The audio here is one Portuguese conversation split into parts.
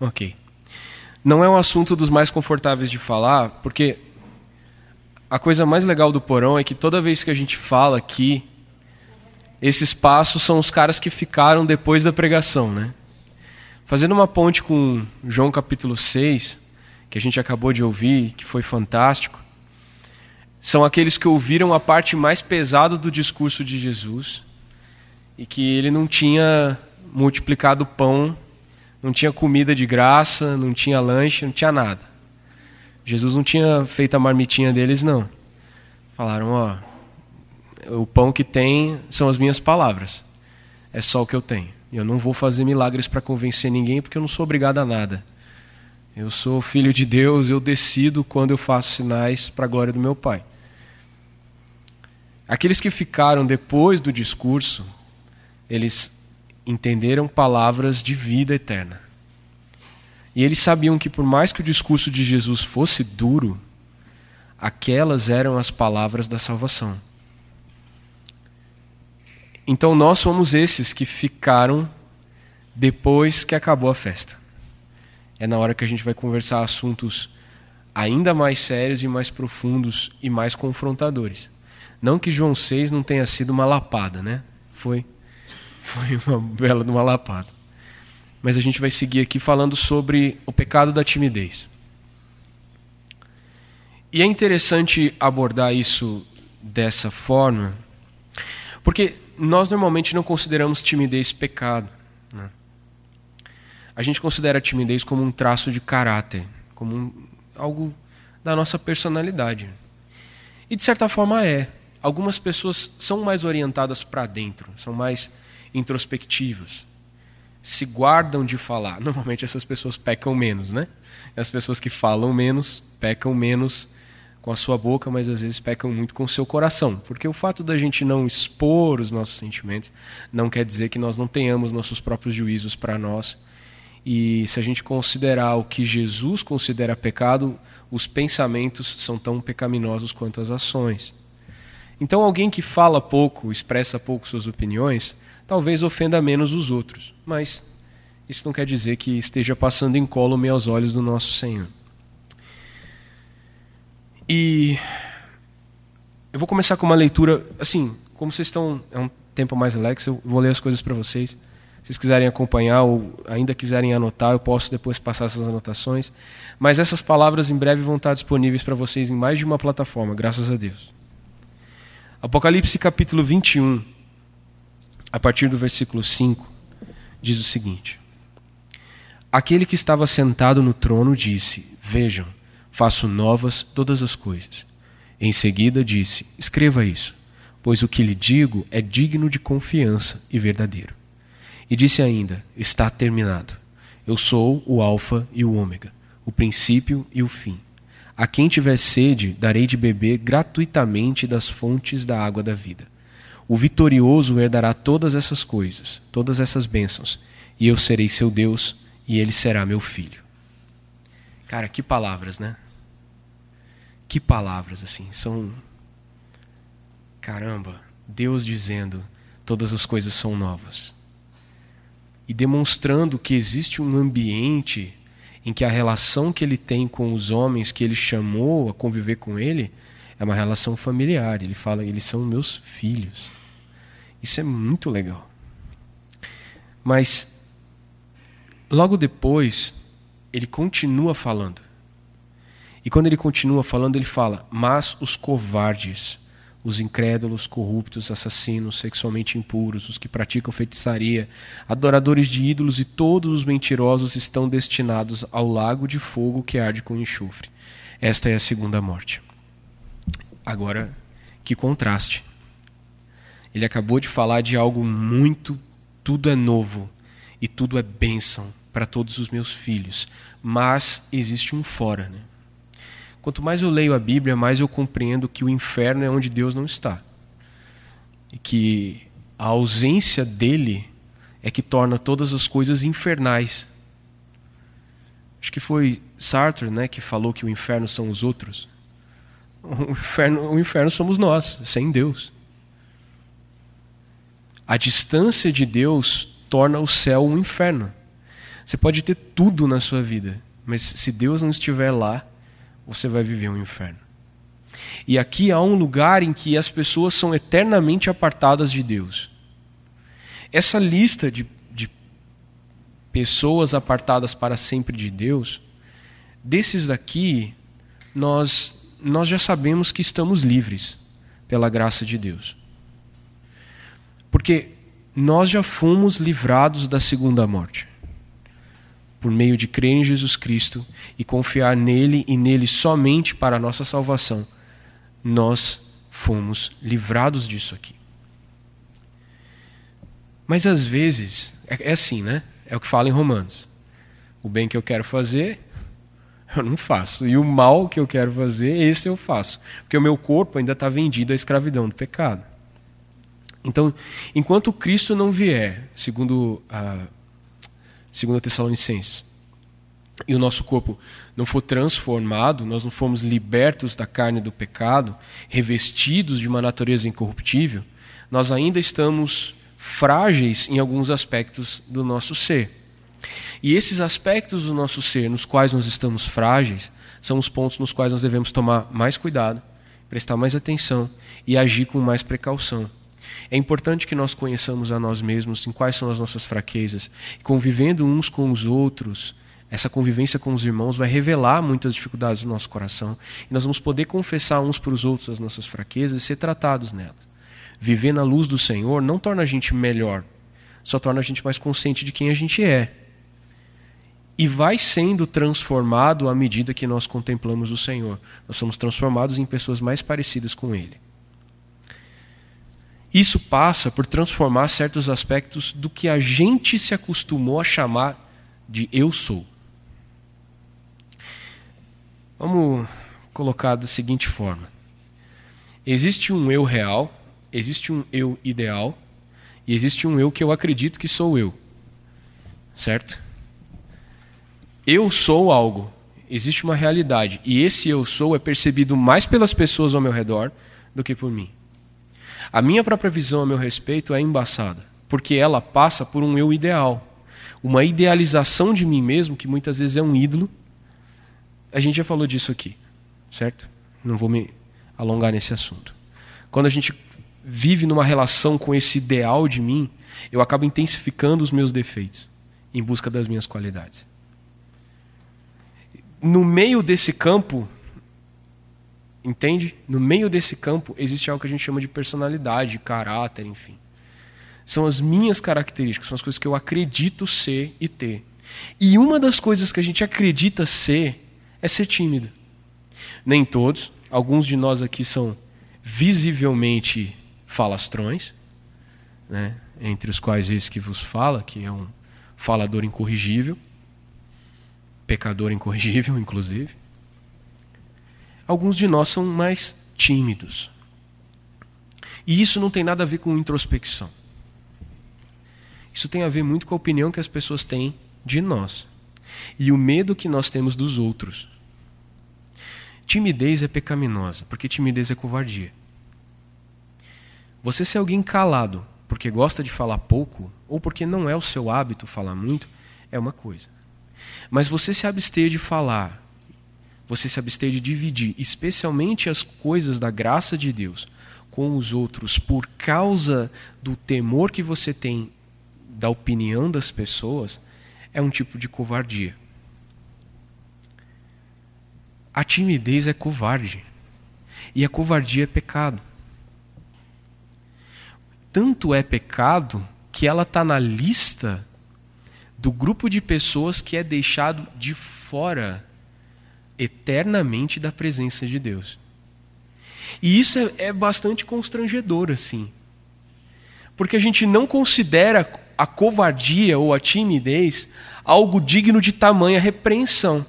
Ok. Não é um assunto dos mais confortáveis de falar, porque a coisa mais legal do porão é que toda vez que a gente fala aqui, esses passos são os caras que ficaram depois da pregação, né? Fazendo uma ponte com João capítulo 6, que a gente acabou de ouvir, que foi fantástico, são aqueles que ouviram a parte mais pesada do discurso de Jesus e que ele não tinha multiplicado pão, não tinha comida de graça, não tinha lanche, não tinha nada. Jesus não tinha feito a marmitinha deles, não. Falaram, ó, o pão que tem são as minhas palavras. É só o que eu tenho. Eu não vou fazer milagres para convencer ninguém porque eu não sou obrigado a nada. Eu sou filho de Deus, eu decido quando eu faço sinais para a glória do meu Pai. Aqueles que ficaram depois do discurso, eles entenderam palavras de vida eterna. E eles sabiam que, por mais que o discurso de Jesus fosse duro, aquelas eram as palavras da salvação. Então nós somos esses que ficaram depois que acabou a festa. É na hora que a gente vai conversar assuntos ainda mais sérios e mais profundos e mais confrontadores. Não que João 6 não tenha sido uma lapada, né? Foi. Foi uma bela de uma lapada. Mas a gente vai seguir aqui falando sobre o pecado da timidez. E é interessante abordar isso dessa forma, porque nós normalmente não consideramos timidez pecado. Né? A gente considera a timidez como um traço de caráter, como um, algo da nossa personalidade. E de certa forma é. Algumas pessoas são mais orientadas para dentro, são mais introspectivas, se guardam de falar. Normalmente essas pessoas pecam menos, né? As pessoas que falam menos pecam menos com a sua boca, mas às vezes pecam muito com o seu coração. Porque o fato da gente não expor os nossos sentimentos não quer dizer que nós não tenhamos nossos próprios juízos para nós. E se a gente considerar o que Jesus considera pecado, os pensamentos são tão pecaminosos quanto as ações. Então, alguém que fala pouco, expressa pouco suas opiniões, talvez ofenda menos os outros, mas isso não quer dizer que esteja passando incólume aos olhos do nosso Senhor. E eu vou começar com uma leitura, assim, como vocês estão, é um tempo mais relax, eu vou ler as coisas para vocês. Se vocês quiserem acompanhar ou ainda quiserem anotar, eu posso depois passar essas anotações. Mas essas palavras em breve vão estar disponíveis para vocês em mais de uma plataforma, graças a Deus. Apocalipse capítulo 21, a partir do versículo 5, diz o seguinte: Aquele que estava sentado no trono disse: Vejam, faço novas todas as coisas. Em seguida disse: Escreva isso, pois o que lhe digo é digno de confiança e verdadeiro. E disse ainda: Está terminado. Eu sou o Alfa e o Ômega, o princípio e o fim. A quem tiver sede, darei de beber gratuitamente das fontes da água da vida. O vitorioso herdará todas essas coisas, todas essas bênçãos, e eu serei seu Deus, e ele será meu filho. Cara, que palavras, né? Que palavras, assim. São. Caramba, Deus dizendo: todas as coisas são novas. E demonstrando que existe um ambiente em que a relação que ele tem com os homens que ele chamou a conviver com ele é uma relação familiar. Ele fala: eles são meus filhos. Isso é muito legal. Mas, logo depois, ele continua falando. E quando ele continua falando, ele fala: Mas os covardes, os incrédulos, corruptos, assassinos, sexualmente impuros, os que praticam feitiçaria, adoradores de ídolos e todos os mentirosos estão destinados ao lago de fogo que arde com enxofre. Esta é a segunda morte. Agora, que contraste. Ele acabou de falar de algo muito, tudo é novo e tudo é bênção para todos os meus filhos. Mas existe um fora. Né? Quanto mais eu leio a Bíblia, mais eu compreendo que o inferno é onde Deus não está. E que a ausência dele é que torna todas as coisas infernais. Acho que foi Sartre né, que falou que o inferno são os outros. O inferno, o inferno somos nós, sem Deus. A distância de Deus torna o céu um inferno. Você pode ter tudo na sua vida, mas se Deus não estiver lá, você vai viver um inferno. E aqui há um lugar em que as pessoas são eternamente apartadas de Deus. Essa lista de, de pessoas apartadas para sempre de Deus, desses daqui, nós, nós já sabemos que estamos livres pela graça de Deus. Porque nós já fomos livrados da segunda morte. Por meio de crer em Jesus Cristo e confiar nele e nele somente para a nossa salvação, nós fomos livrados disso aqui. Mas às vezes, é, é assim, né? É o que fala em Romanos. O bem que eu quero fazer, eu não faço. E o mal que eu quero fazer, esse eu faço. Porque o meu corpo ainda está vendido à escravidão do pecado. Então, enquanto Cristo não vier, segundo a segundo Tessalonicenses, e o nosso corpo não for transformado, nós não formos libertos da carne do pecado, revestidos de uma natureza incorruptível, nós ainda estamos frágeis em alguns aspectos do nosso ser. E esses aspectos do nosso ser, nos quais nós estamos frágeis, são os pontos nos quais nós devemos tomar mais cuidado, prestar mais atenção e agir com mais precaução. É importante que nós conheçamos a nós mesmos, em quais são as nossas fraquezas. Convivendo uns com os outros, essa convivência com os irmãos vai revelar muitas dificuldades do nosso coração e nós vamos poder confessar uns para os outros as nossas fraquezas e ser tratados nelas. Viver na luz do Senhor não torna a gente melhor, só torna a gente mais consciente de quem a gente é e vai sendo transformado à medida que nós contemplamos o Senhor. Nós somos transformados em pessoas mais parecidas com Ele. Isso passa por transformar certos aspectos do que a gente se acostumou a chamar de eu sou. Vamos colocar da seguinte forma: existe um eu real, existe um eu ideal e existe um eu que eu acredito que sou eu. Certo? eu sou algo, existe uma realidade, e esse eu sou é percebido mais pelas pessoas ao meu redor do que por mim. A minha própria visão a meu respeito é embaçada, porque ela passa por um eu ideal, uma idealização de mim mesmo, que muitas vezes é um ídolo. A gente já falou disso aqui, certo? Não vou me alongar nesse assunto. Quando a gente vive numa relação com esse ideal de mim, eu acabo intensificando os meus defeitos em busca das minhas qualidades no meio desse campo, entende? No meio desse campo existe algo que a gente chama de personalidade, caráter, enfim. São as minhas características, são as coisas que eu acredito ser e ter. E uma das coisas que a gente acredita ser é ser tímido. Nem todos, alguns de nós aqui são visivelmente falastrões, né? entre os quais esse que vos fala, que é um falador incorrigível pecador incorrigível, inclusive. Alguns de nós são mais tímidos. E isso não tem nada a ver com introspecção. Isso tem a ver muito com a opinião que as pessoas têm de nós e o medo que nós temos dos outros. Timidez é pecaminosa, porque timidez é covardia. Você ser alguém calado porque gosta de falar pouco ou porque não é o seu hábito falar muito é uma coisa. Mas você se abster de falar, você se abster de dividir, especialmente as coisas da graça de Deus, com os outros, por causa do temor que você tem da opinião das pessoas, é um tipo de covardia. A timidez é covarde. E a covardia é pecado. Tanto é pecado que ela está na lista do grupo de pessoas que é deixado de fora eternamente da presença de Deus. E isso é, é bastante constrangedor, assim. Porque a gente não considera a covardia ou a timidez algo digno de tamanha repreensão.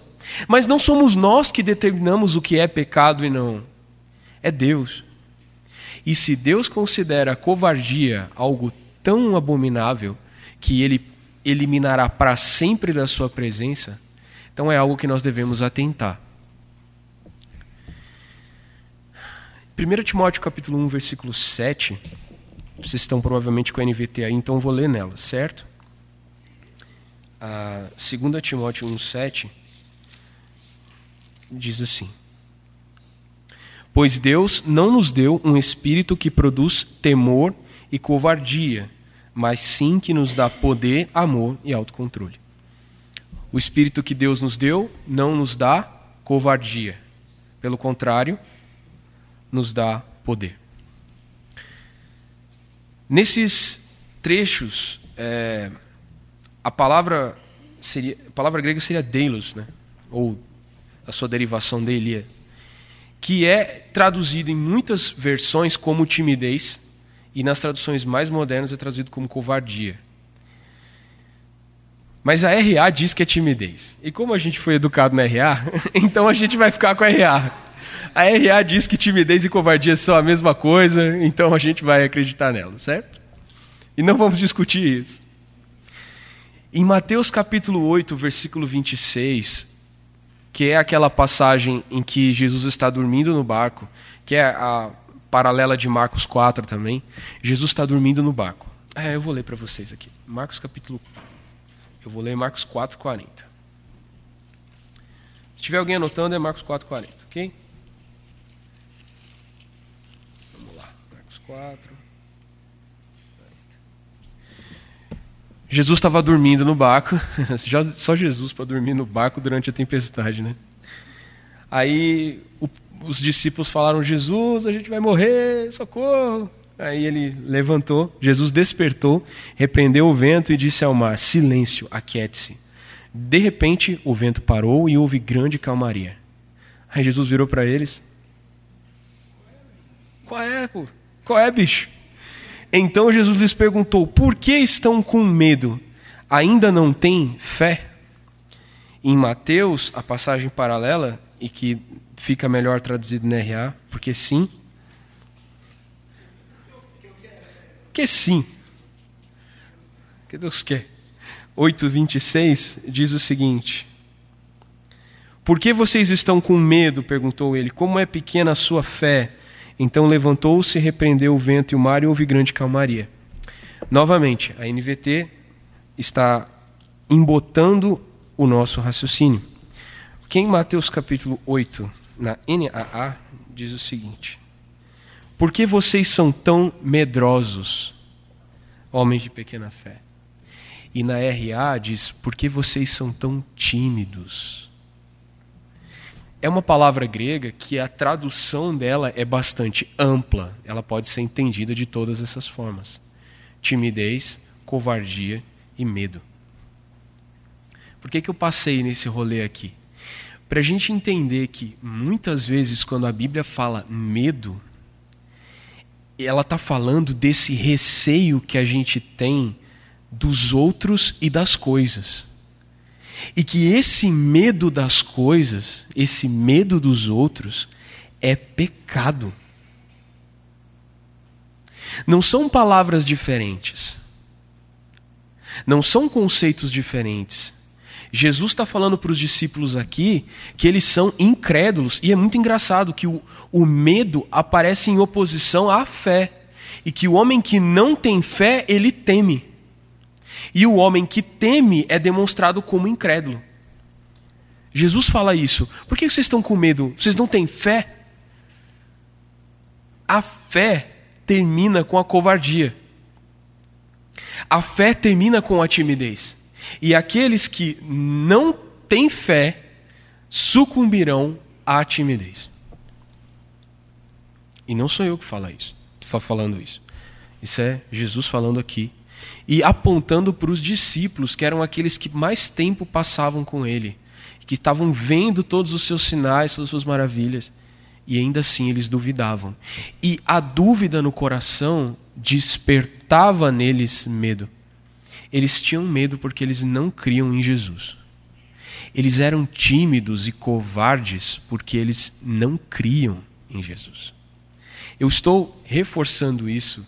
Mas não somos nós que determinamos o que é pecado e não. É Deus. E se Deus considera a covardia algo tão abominável que ele eliminará para sempre da sua presença, então é algo que nós devemos atentar. 1 Timóteo capítulo 1, versículo 7. Vocês estão provavelmente com a NVT aí, então vou ler nela, certo? a 2 Timóteo 1,7 diz assim: Pois Deus não nos deu um espírito que produz temor e covardia, mas sim que nos dá poder, amor e autocontrole. O espírito que Deus nos deu não nos dá covardia. Pelo contrário, nos dá poder. Nesses trechos, é, a palavra seria, a palavra grega seria deilos, né? Ou a sua derivação delia, que é traduzido em muitas versões como timidez e nas traduções mais modernas é traduzido como covardia. Mas a RA diz que é timidez. E como a gente foi educado na RA, então a gente vai ficar com a RA. A RA diz que timidez e covardia são a mesma coisa, então a gente vai acreditar nela, certo? E não vamos discutir isso. Em Mateus capítulo 8, versículo 26, que é aquela passagem em que Jesus está dormindo no barco, que é a paralela de Marcos 4 também, Jesus está dormindo no barco. É, eu vou ler para vocês aqui. Marcos capítulo eu vou ler Marcos 4, 40. Se tiver alguém anotando, é Marcos 4, 40, ok? Vamos lá, Marcos 4. Jesus estava dormindo no barco, só Jesus para dormir no barco durante a tempestade, né? Aí o, os discípulos falaram: Jesus, a gente vai morrer, socorro. Aí ele levantou, Jesus despertou, repreendeu o vento e disse ao mar: Silêncio, aquiete-se. De repente, o vento parou e houve grande calmaria. Aí Jesus virou para eles: Qual é, pô? Qual é, bicho? Então Jesus lhes perguntou: Por que estão com medo? Ainda não têm fé? Em Mateus, a passagem paralela, e que fica melhor traduzido na RA, porque sim, que sim. Que Deus quer. 8:26 diz o seguinte: Por que vocês estão com medo? perguntou ele. Como é pequena a sua fé? Então levantou-se, repreendeu o vento e o mar e houve grande calmaria. Novamente, a NVT está embotando o nosso raciocínio. Porque em Mateus capítulo 8, na NAA, diz o seguinte: por que vocês são tão medrosos, homens de pequena fé? E na RA diz: Por que vocês são tão tímidos? É uma palavra grega que a tradução dela é bastante ampla. Ela pode ser entendida de todas essas formas: timidez, covardia e medo. Por que, que eu passei nesse rolê aqui? Para a gente entender que muitas vezes, quando a Bíblia fala medo, ela está falando desse receio que a gente tem dos outros e das coisas. E que esse medo das coisas, esse medo dos outros, é pecado. Não são palavras diferentes. Não são conceitos diferentes. Jesus está falando para os discípulos aqui que eles são incrédulos. E é muito engraçado que o, o medo aparece em oposição à fé. E que o homem que não tem fé, ele teme. E o homem que teme é demonstrado como incrédulo. Jesus fala isso. Por que vocês estão com medo? Vocês não têm fé? A fé termina com a covardia. A fé termina com a timidez. E aqueles que não têm fé sucumbirão à timidez. E não sou eu que falo isso, falando isso. Isso é Jesus falando aqui e apontando para os discípulos, que eram aqueles que mais tempo passavam com ele, que estavam vendo todos os seus sinais, todas as suas maravilhas, e ainda assim eles duvidavam. E a dúvida no coração despertava neles medo. Eles tinham medo porque eles não criam em Jesus. Eles eram tímidos e covardes porque eles não criam em Jesus. Eu estou reforçando isso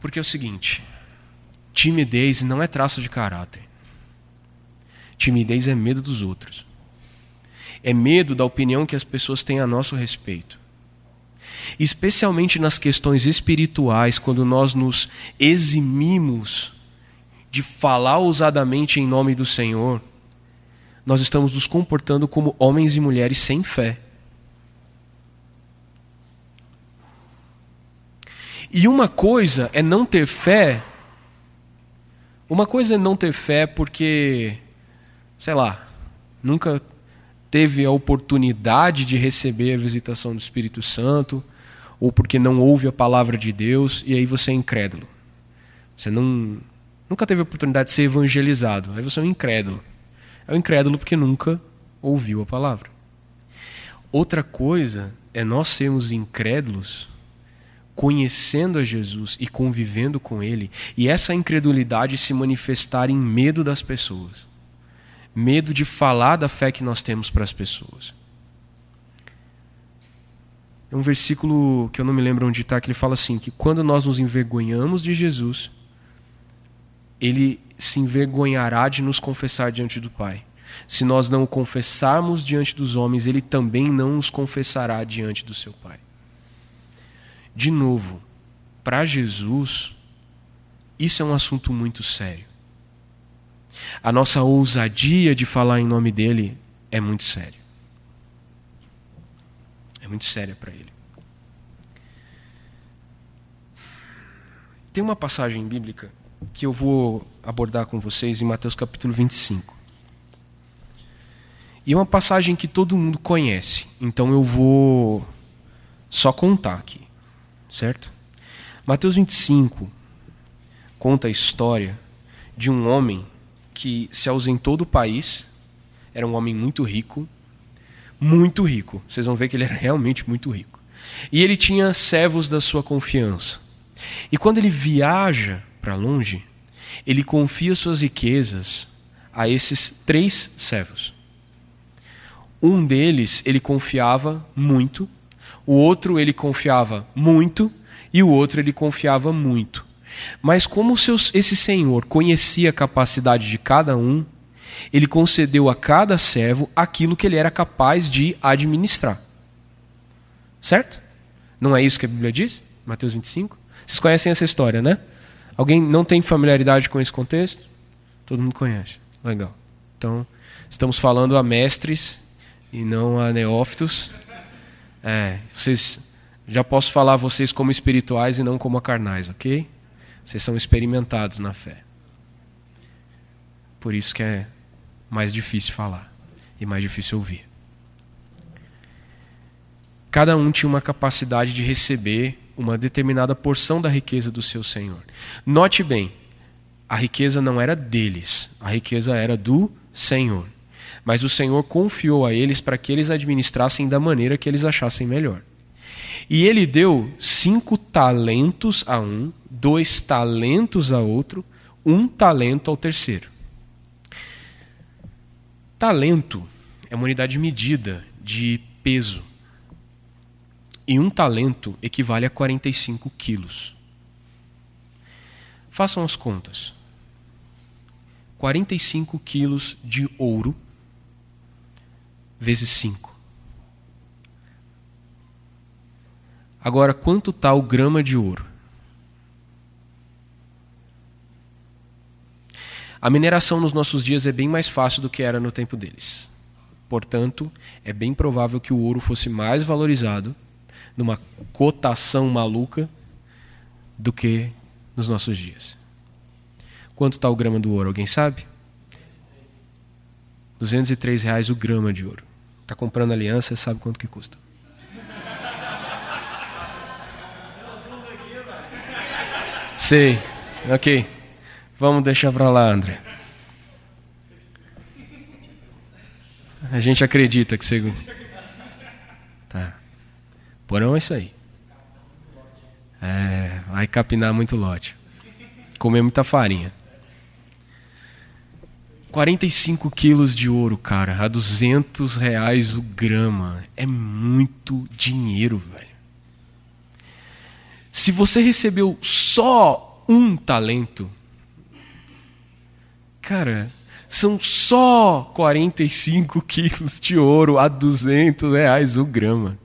porque é o seguinte: timidez não é traço de caráter. Timidez é medo dos outros. É medo da opinião que as pessoas têm a nosso respeito especialmente nas questões espirituais, quando nós nos eximimos de falar ousadamente em nome do Senhor, nós estamos nos comportando como homens e mulheres sem fé. E uma coisa é não ter fé. Uma coisa é não ter fé porque, sei lá, nunca teve a oportunidade de receber a visitação do Espírito Santo, ou porque não ouve a palavra de Deus, e aí você é incrédulo. Você não, nunca teve a oportunidade de ser evangelizado, aí você é um incrédulo. É um incrédulo porque nunca ouviu a palavra. Outra coisa é nós sermos incrédulos conhecendo a Jesus e convivendo com Ele, e essa incredulidade se manifestar em medo das pessoas medo de falar da fé que nós temos para as pessoas. É um versículo que eu não me lembro onde está, que ele fala assim: que quando nós nos envergonhamos de Jesus, ele se envergonhará de nos confessar diante do Pai. Se nós não o confessarmos diante dos homens, ele também não nos confessará diante do seu Pai. De novo, para Jesus, isso é um assunto muito sério. A nossa ousadia de falar em nome dele é muito séria. Muito séria para ele. Tem uma passagem bíblica que eu vou abordar com vocês em Mateus capítulo 25. E é uma passagem que todo mundo conhece, então eu vou só contar aqui, certo? Mateus 25 conta a história de um homem que se ausentou do país, era um homem muito rico, muito rico. Vocês vão ver que ele era realmente muito rico. E ele tinha servos da sua confiança. E quando ele viaja para longe, ele confia suas riquezas a esses três servos. Um deles ele confiava muito, o outro ele confiava muito e o outro ele confiava muito. Mas como seus, esse senhor conhecia a capacidade de cada um, ele concedeu a cada servo aquilo que ele era capaz de administrar. Certo? Não é isso que a Bíblia diz? Mateus 25? Vocês conhecem essa história, né? Alguém não tem familiaridade com esse contexto? Todo mundo conhece. Legal. Então, estamos falando a mestres e não a neófitos. É, vocês já posso falar a vocês como espirituais e não como carnais, ok? Vocês são experimentados na fé. Por isso que é mais difícil falar e mais difícil ouvir. Cada um tinha uma capacidade de receber uma determinada porção da riqueza do seu Senhor. Note bem, a riqueza não era deles, a riqueza era do Senhor. Mas o Senhor confiou a eles para que eles administrassem da maneira que eles achassem melhor. E ele deu cinco talentos a um, dois talentos a outro, um talento ao terceiro. Talento é uma unidade de medida de peso. E um talento equivale a 45 quilos. Façam as contas. 45 quilos de ouro vezes 5. Agora, quanto está o grama de ouro? A mineração nos nossos dias é bem mais fácil do que era no tempo deles. Portanto, é bem provável que o ouro fosse mais valorizado numa cotação maluca do que nos nossos dias. Quanto está o grama do ouro? Alguém sabe? 203 reais o grama de ouro. Está comprando aliança, sabe quanto que custa. Sei, ok. Vamos deixar para lá, André. A gente acredita que segundo. Tá. Porão é isso aí. É, vai capinar muito lote. Comer muita farinha. 45 quilos de ouro, cara, a 200 reais o grama. É muito dinheiro, velho. Se você recebeu só um talento, Cara, são só 45 quilos de ouro a 200 reais o grama.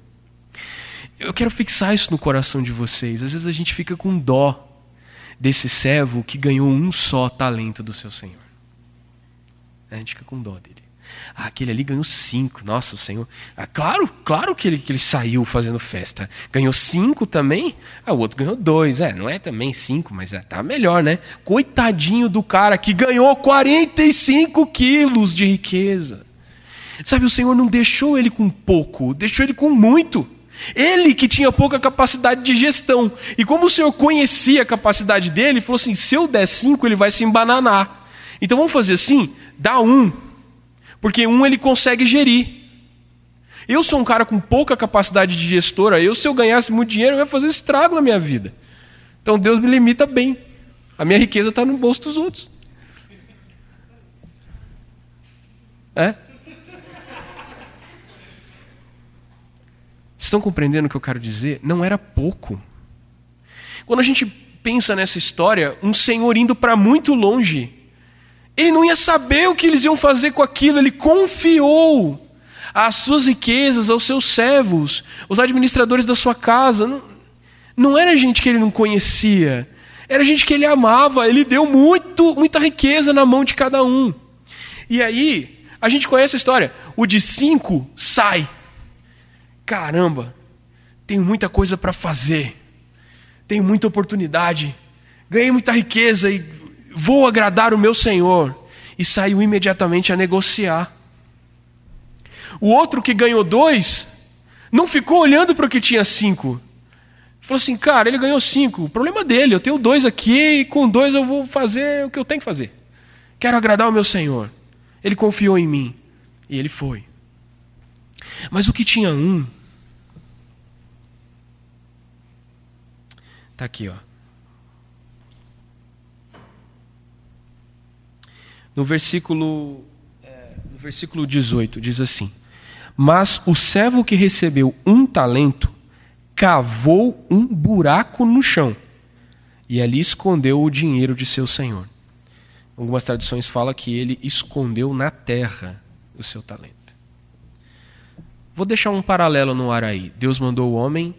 Eu quero fixar isso no coração de vocês. Às vezes a gente fica com dó desse servo que ganhou um só talento do seu senhor. A gente fica com dó dele. Ah, aquele ali ganhou cinco. Nossa, o Senhor. Ah, claro, claro que ele, que ele saiu fazendo festa. Ganhou cinco também. Ah, o outro ganhou dois. É, não é também cinco, mas é, tá melhor, né? Coitadinho do cara que ganhou 45 quilos de riqueza. Sabe, o Senhor não deixou ele com pouco, deixou ele com muito. Ele que tinha pouca capacidade de gestão. E como o Senhor conhecia a capacidade dele, falou assim: se eu der cinco, ele vai se embananar. Então vamos fazer assim: dá um porque um ele consegue gerir. Eu sou um cara com pouca capacidade de gestora. Eu, se eu ganhasse muito dinheiro, eu ia fazer um estrago na minha vida. Então Deus me limita bem. A minha riqueza está no bolso dos outros. É? Estão compreendendo o que eu quero dizer? Não era pouco. Quando a gente pensa nessa história, um senhor indo para muito longe, ele não ia saber o que eles iam fazer com aquilo, ele confiou as suas riquezas aos seus servos, os administradores da sua casa. Não, não era gente que ele não conhecia, era gente que ele amava, ele deu muito, muita riqueza na mão de cada um. E aí, a gente conhece a história: o de cinco sai. Caramba, tenho muita coisa para fazer, tenho muita oportunidade, ganhei muita riqueza e vou agradar o meu senhor. E saiu imediatamente a negociar. O outro que ganhou dois, não ficou olhando para o que tinha cinco. Falou assim, cara, ele ganhou cinco, o problema dele, eu tenho dois aqui e com dois eu vou fazer o que eu tenho que fazer. Quero agradar o meu Senhor. Ele confiou em mim e ele foi. Mas o que tinha um, está aqui, ó. No versículo, é, no versículo 18, diz assim: Mas o servo que recebeu um talento cavou um buraco no chão e ali escondeu o dinheiro de seu senhor. Algumas tradições falam que ele escondeu na terra o seu talento. Vou deixar um paralelo no ar aí. Deus mandou o homem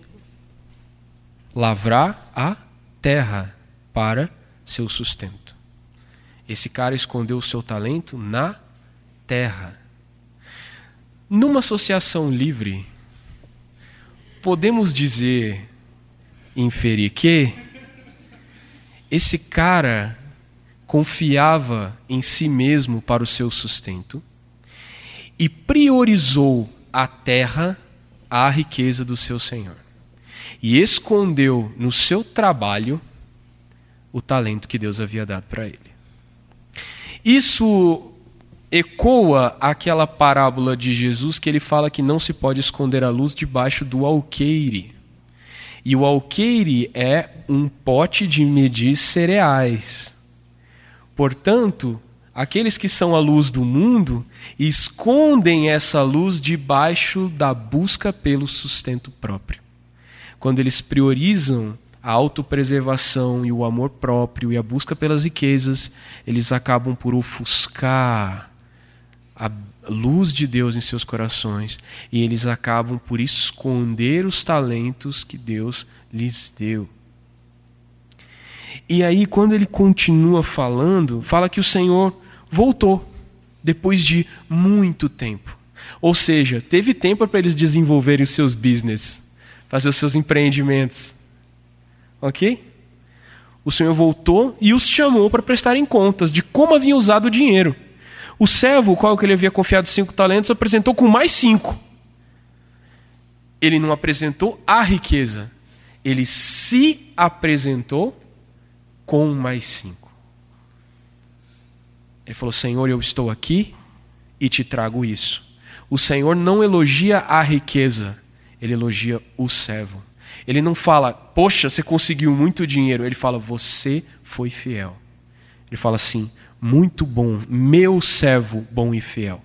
lavrar a terra para seu sustento. Esse cara escondeu o seu talento na terra. Numa associação livre, podemos dizer, inferir que esse cara confiava em si mesmo para o seu sustento e priorizou a terra à riqueza do seu senhor. E escondeu no seu trabalho o talento que Deus havia dado para ele. Isso ecoa aquela parábola de Jesus que ele fala que não se pode esconder a luz debaixo do alqueire. E o alqueire é um pote de medir cereais. Portanto, aqueles que são a luz do mundo escondem essa luz debaixo da busca pelo sustento próprio. Quando eles priorizam a autopreservação e o amor próprio e a busca pelas riquezas, eles acabam por ofuscar a luz de Deus em seus corações e eles acabam por esconder os talentos que Deus lhes deu. E aí, quando ele continua falando, fala que o Senhor voltou depois de muito tempo. Ou seja, teve tempo para eles desenvolverem os seus business, fazer os seus empreendimentos. Ok? O Senhor voltou e os chamou para prestarem contas de como havia usado o dinheiro. O servo, o qual ele havia confiado cinco talentos, apresentou com mais cinco. Ele não apresentou a riqueza, ele se apresentou com mais cinco. Ele falou: Senhor, eu estou aqui e te trago isso. O Senhor não elogia a riqueza, ele elogia o servo. Ele não fala, poxa, você conseguiu muito dinheiro. Ele fala, você foi fiel. Ele fala assim, muito bom, meu servo bom e fiel.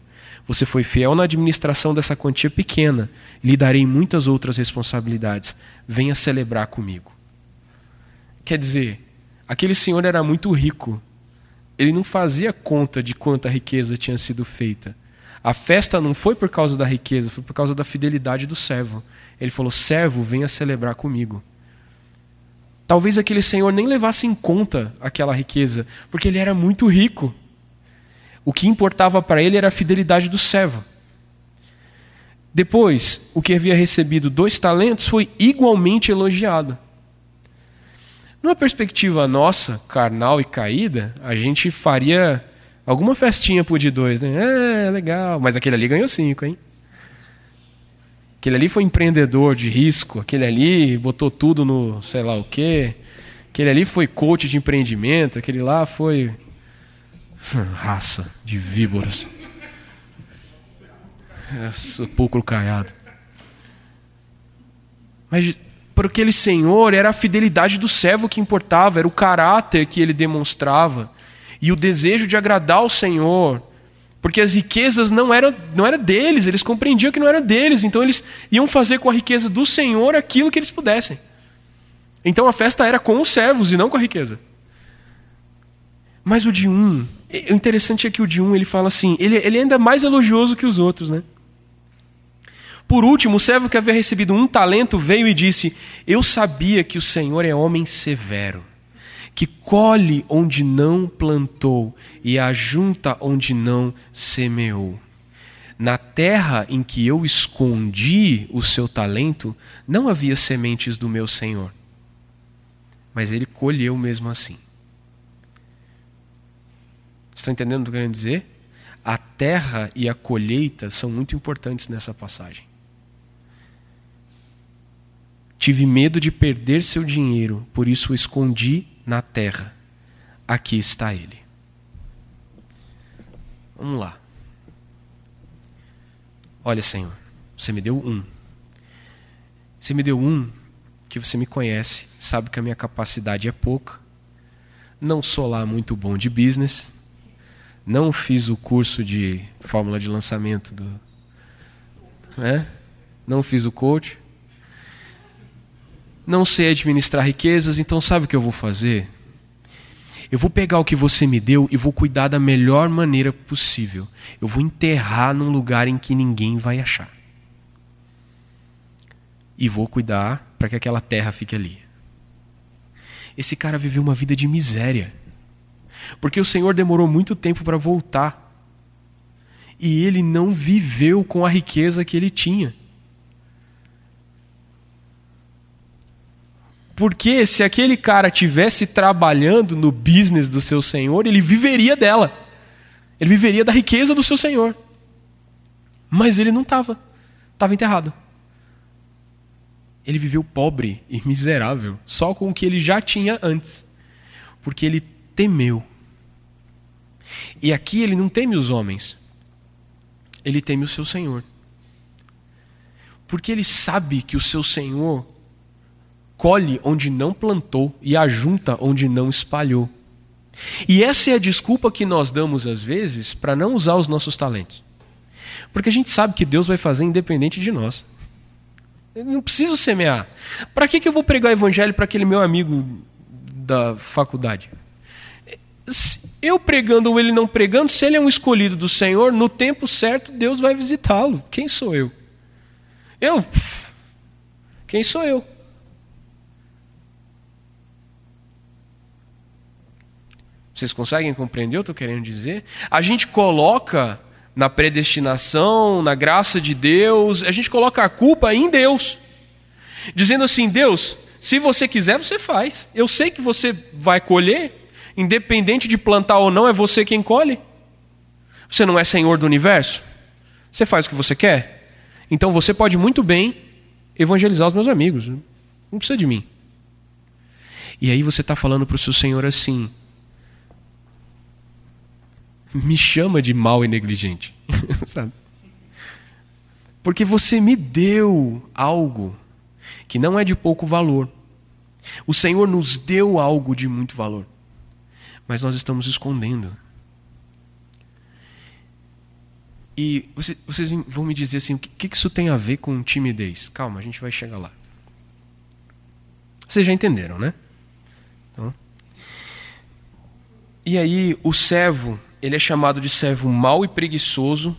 Você foi fiel na administração dessa quantia pequena, lhe darei muitas outras responsabilidades. Venha celebrar comigo. Quer dizer, aquele senhor era muito rico. Ele não fazia conta de quanta riqueza tinha sido feita. A festa não foi por causa da riqueza, foi por causa da fidelidade do servo. Ele falou: servo, venha celebrar comigo. talvez aquele senhor nem levasse em conta aquela riqueza, porque ele era muito rico. O que importava para ele era a fidelidade do servo. Depois, o que havia recebido dois talentos foi igualmente elogiado. Numa perspectiva nossa, carnal e caída, a gente faria alguma festinha por de dois, né? É, legal, mas aquele ali ganhou cinco, hein? Aquele ali foi empreendedor de risco, aquele ali botou tudo no sei lá o quê. Aquele ali foi coach de empreendimento, aquele lá foi raça de víboras. É, sepulcro caiado. Mas para aquele senhor era a fidelidade do servo que importava, era o caráter que ele demonstrava e o desejo de agradar o Senhor. Porque as riquezas não eram não era deles, eles compreendiam que não eram deles, então eles iam fazer com a riqueza do Senhor aquilo que eles pudessem. Então a festa era com os servos e não com a riqueza. Mas o de um, o interessante é que o de um ele fala assim, ele, ele é ainda mais elogioso que os outros, né? Por último, o servo que havia recebido um talento veio e disse: Eu sabia que o Senhor é homem severo, que colhe onde não plantou e ajunta onde não semeou. Na terra em que eu escondi o seu talento, não havia sementes do meu Senhor. Mas ele colheu mesmo assim. Estão entendendo o que eu quero dizer? A terra e a colheita são muito importantes nessa passagem. Tive medo de perder seu dinheiro, por isso o escondi na terra. Aqui está ele. Vamos lá. Olha, Senhor, você me deu um. Você me deu um que você me conhece, sabe que a minha capacidade é pouca. Não sou lá muito bom de business. Não fiz o curso de fórmula de lançamento do. Né? Não fiz o coach não sei administrar riquezas, então sabe o que eu vou fazer? Eu vou pegar o que você me deu e vou cuidar da melhor maneira possível. Eu vou enterrar num lugar em que ninguém vai achar. E vou cuidar para que aquela terra fique ali. Esse cara viveu uma vida de miséria. Porque o Senhor demorou muito tempo para voltar. E ele não viveu com a riqueza que ele tinha. Porque se aquele cara tivesse trabalhando no business do seu senhor, ele viveria dela. Ele viveria da riqueza do seu senhor. Mas ele não estava. Estava enterrado. Ele viveu pobre e miserável, só com o que ele já tinha antes. Porque ele temeu. E aqui ele não teme os homens. Ele teme o seu senhor. Porque ele sabe que o seu senhor colhe onde não plantou e ajunta onde não espalhou. E essa é a desculpa que nós damos às vezes para não usar os nossos talentos. Porque a gente sabe que Deus vai fazer independente de nós. Eu não preciso semear. Para que, que eu vou pregar o evangelho para aquele meu amigo da faculdade? Eu pregando ou ele não pregando, se ele é um escolhido do Senhor, no tempo certo Deus vai visitá-lo. Quem sou eu? Eu? Quem sou eu? Vocês conseguem compreender o que eu estou querendo dizer? A gente coloca na predestinação, na graça de Deus, a gente coloca a culpa em Deus. Dizendo assim: Deus, se você quiser, você faz. Eu sei que você vai colher, independente de plantar ou não, é você quem colhe. Você não é senhor do universo? Você faz o que você quer? Então você pode muito bem evangelizar os meus amigos. Não precisa de mim. E aí você está falando para o seu Senhor assim: me chama de mal e negligente. Sabe? Porque você me deu algo que não é de pouco valor. O Senhor nos deu algo de muito valor. Mas nós estamos escondendo. E vocês vão me dizer assim: o que, que isso tem a ver com timidez? Calma, a gente vai chegar lá. Vocês já entenderam, né? Então, e aí, o servo ele é chamado de servo mau e preguiçoso,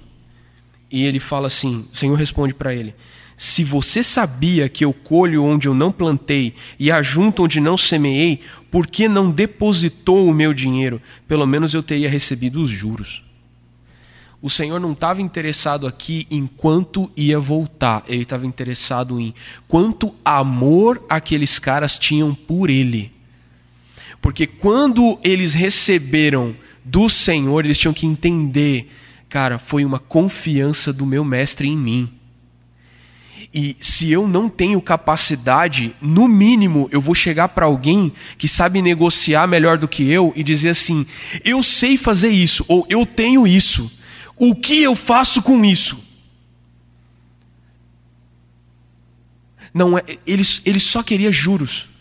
e ele fala assim: o Senhor responde para ele: Se você sabia que eu colho onde eu não plantei e ajunto onde não semeei, por que não depositou o meu dinheiro? Pelo menos eu teria recebido os juros. O Senhor não estava interessado aqui em quanto ia voltar, ele estava interessado em quanto amor aqueles caras tinham por ele. Porque quando eles receberam do Senhor, eles tinham que entender, cara, foi uma confiança do meu mestre em mim. E se eu não tenho capacidade, no mínimo eu vou chegar para alguém que sabe negociar melhor do que eu e dizer assim: eu sei fazer isso, ou eu tenho isso, o que eu faço com isso? Não é, ele, ele só queria juros.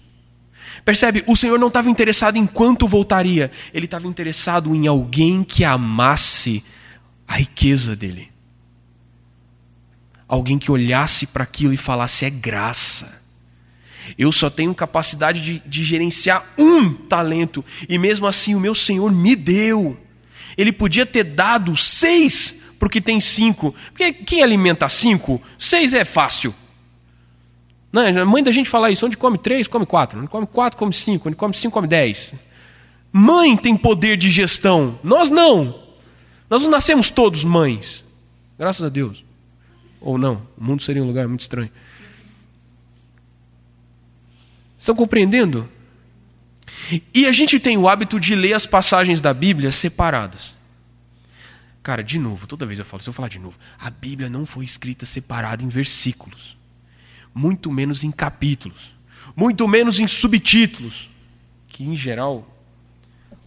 Percebe? O Senhor não estava interessado em quanto voltaria, ele estava interessado em alguém que amasse a riqueza dele alguém que olhasse para aquilo e falasse: é graça. Eu só tenho capacidade de, de, gerenciar um talento, e mesmo assim o meu Senhor me deu. Ele podia ter dado seis, porque tem cinco. Porque quem alimenta cinco, seis é fácil. Não, a mãe da gente fala isso: onde come três, come quatro. Onde come quatro, come cinco. Onde come cinco, come dez. Mãe tem poder de gestão, nós não. Nós não nascemos todos mães, graças a Deus. Ou não, o mundo seria um lugar muito estranho. Estão compreendendo? E a gente tem o hábito de ler as passagens da Bíblia separadas. Cara, de novo, toda vez eu falo, se eu falar de novo, a Bíblia não foi escrita separada em versículos, muito menos em capítulos, muito menos em subtítulos, que em geral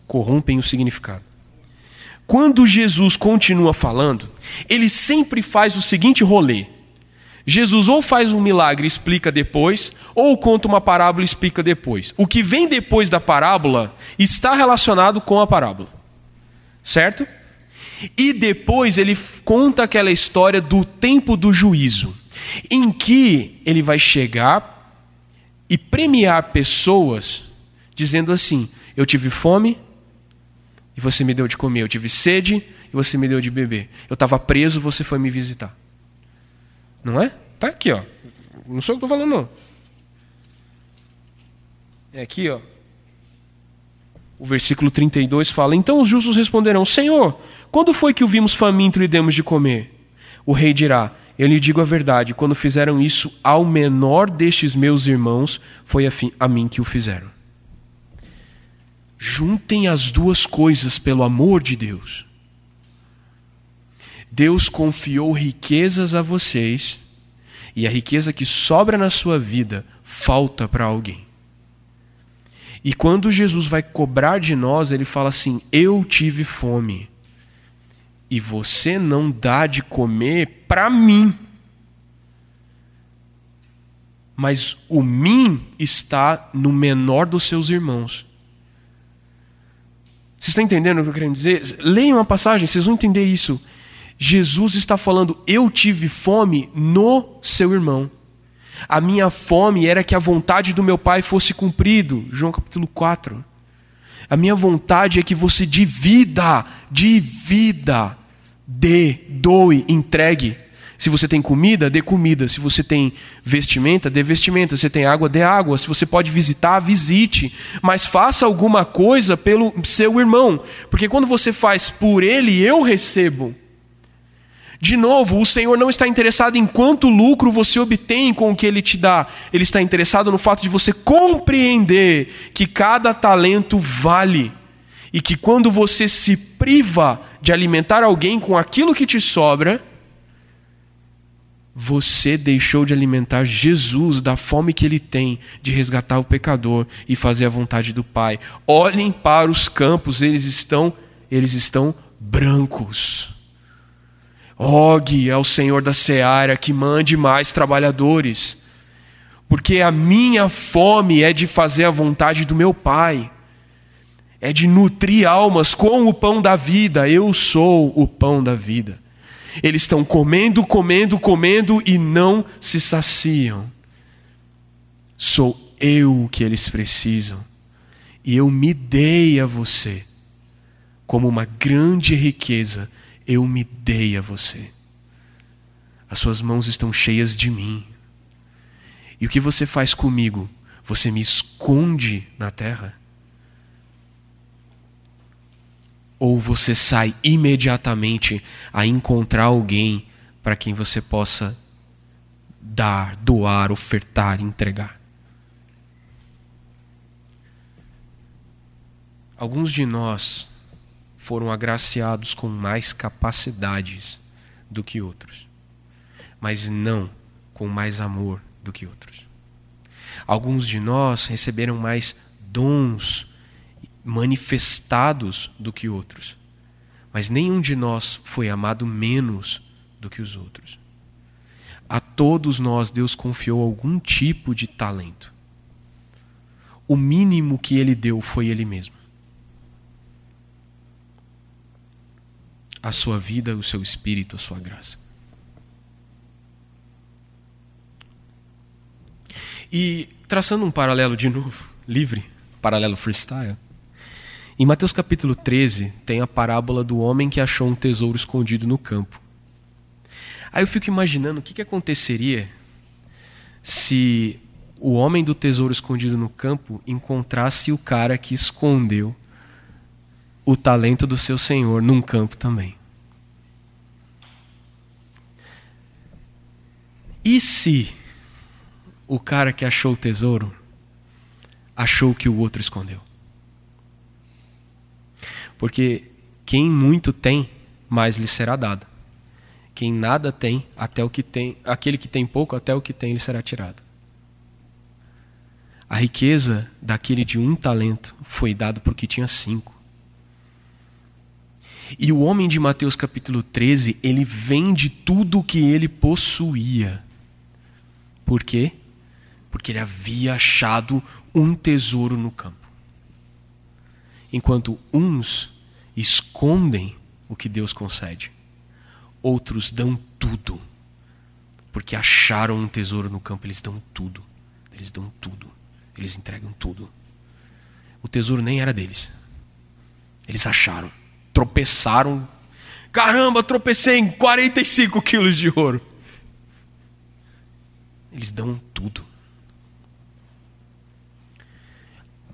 corrompem o significado. Quando Jesus continua falando, ele sempre faz o seguinte rolê. Jesus ou faz um milagre e explica depois, ou conta uma parábola e explica depois. O que vem depois da parábola está relacionado com a parábola. Certo? E depois ele conta aquela história do tempo do juízo, em que ele vai chegar e premiar pessoas dizendo assim: Eu tive fome, e você me deu de comer. Eu tive sede e você me deu de beber. Eu estava preso, você foi me visitar. Não é? Tá aqui, ó. Não sou eu que estou falando, não. É aqui, ó. O versículo 32 fala: Então os justos responderão: Senhor, quando foi que o vimos faminto e demos de comer? O rei dirá: Eu lhe digo a verdade, quando fizeram isso ao menor destes meus irmãos, foi a, mim que o fizeram. Juntem as duas coisas pelo amor de Deus. Deus confiou riquezas a vocês, e a riqueza que sobra na sua vida falta para alguém. E quando Jesus vai cobrar de nós, ele fala assim: Eu tive fome, e você não dá de comer para mim. Mas o mim está no menor dos seus irmãos. Você está entendendo o que eu quero dizer? Leiam a passagem, vocês vão entender isso. Jesus está falando: Eu tive fome no seu irmão. A minha fome era que a vontade do meu pai fosse cumprido. João capítulo 4. A minha vontade é que você divida, divida, dê, doe, entregue. Se você tem comida, dê comida. Se você tem vestimenta, dê vestimenta. Se você tem água, dê água. Se você pode visitar, visite. Mas faça alguma coisa pelo seu irmão. Porque quando você faz por ele, eu recebo. De novo, o Senhor não está interessado em quanto lucro você obtém com o que Ele te dá. Ele está interessado no fato de você compreender que cada talento vale. E que quando você se priva de alimentar alguém com aquilo que te sobra, você deixou de alimentar Jesus da fome que ele tem de resgatar o pecador e fazer a vontade do Pai. Olhem para os campos, eles estão eles estão brancos. Rogue ao Senhor da seara que mande mais trabalhadores, porque a minha fome é de fazer a vontade do meu Pai, é de nutrir almas com o pão da vida. Eu sou o pão da vida. Eles estão comendo, comendo, comendo e não se saciam. Sou eu que eles precisam. E eu me dei a você. Como uma grande riqueza, eu me dei a você. as suas mãos estão cheias de mim. E o que você faz comigo? Você me esconde na terra? Ou você sai imediatamente a encontrar alguém para quem você possa dar, doar, ofertar, entregar? Alguns de nós foram agraciados com mais capacidades do que outros, mas não com mais amor do que outros. Alguns de nós receberam mais dons manifestados do que outros, mas nenhum de nós foi amado menos do que os outros. A todos nós Deus confiou algum tipo de talento. O mínimo que ele deu foi ele mesmo. A sua vida, o seu espírito, a sua graça. E traçando um paralelo de novo, livre, paralelo freestyle. Em Mateus capítulo 13 tem a parábola do homem que achou um tesouro escondido no campo. Aí eu fico imaginando o que, que aconteceria se o homem do tesouro escondido no campo encontrasse o cara que escondeu o talento do seu senhor num campo também. E se o cara que achou o tesouro achou que o outro escondeu. Porque quem muito tem, mais lhe será dado. Quem nada tem, até o que tem, aquele que tem pouco, até o que tem lhe será tirado. A riqueza daquele de um talento foi dado porque tinha cinco. E o homem de Mateus capítulo 13, ele vende tudo o que ele possuía. Por quê? porque ele havia achado um tesouro no campo. Enquanto uns escondem o que Deus concede, outros dão tudo, porque acharam um tesouro no campo, eles dão tudo. Eles dão tudo. Eles entregam tudo. O tesouro nem era deles. Eles acharam, tropeçaram. Caramba, tropecei em 45 quilos de ouro. Eles dão tudo.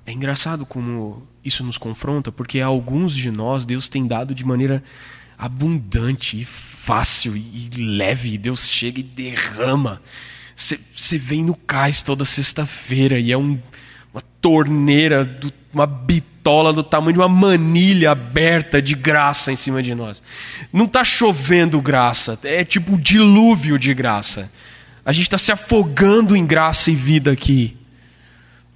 É engraçado como isso nos confronta, porque alguns de nós Deus tem dado de maneira abundante e fácil e leve. Deus chega e derrama. Você vem no cais toda sexta-feira e é um, uma torneira, do, uma bitola do tamanho de uma manilha aberta de graça em cima de nós. Não está chovendo graça, é tipo um dilúvio de graça. A gente está se afogando em graça e vida aqui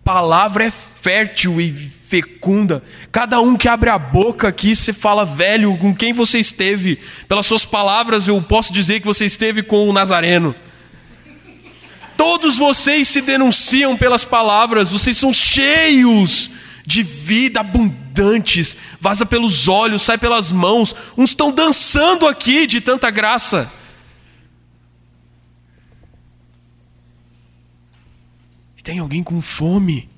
palavra é fértil e fecunda. Cada um que abre a boca aqui, se fala, velho, com quem você esteve. Pelas suas palavras, eu posso dizer que você esteve com o Nazareno. Todos vocês se denunciam pelas palavras, vocês são cheios de vida abundantes, vaza pelos olhos, sai pelas mãos. Uns estão dançando aqui de tanta graça. Tem alguém com fome.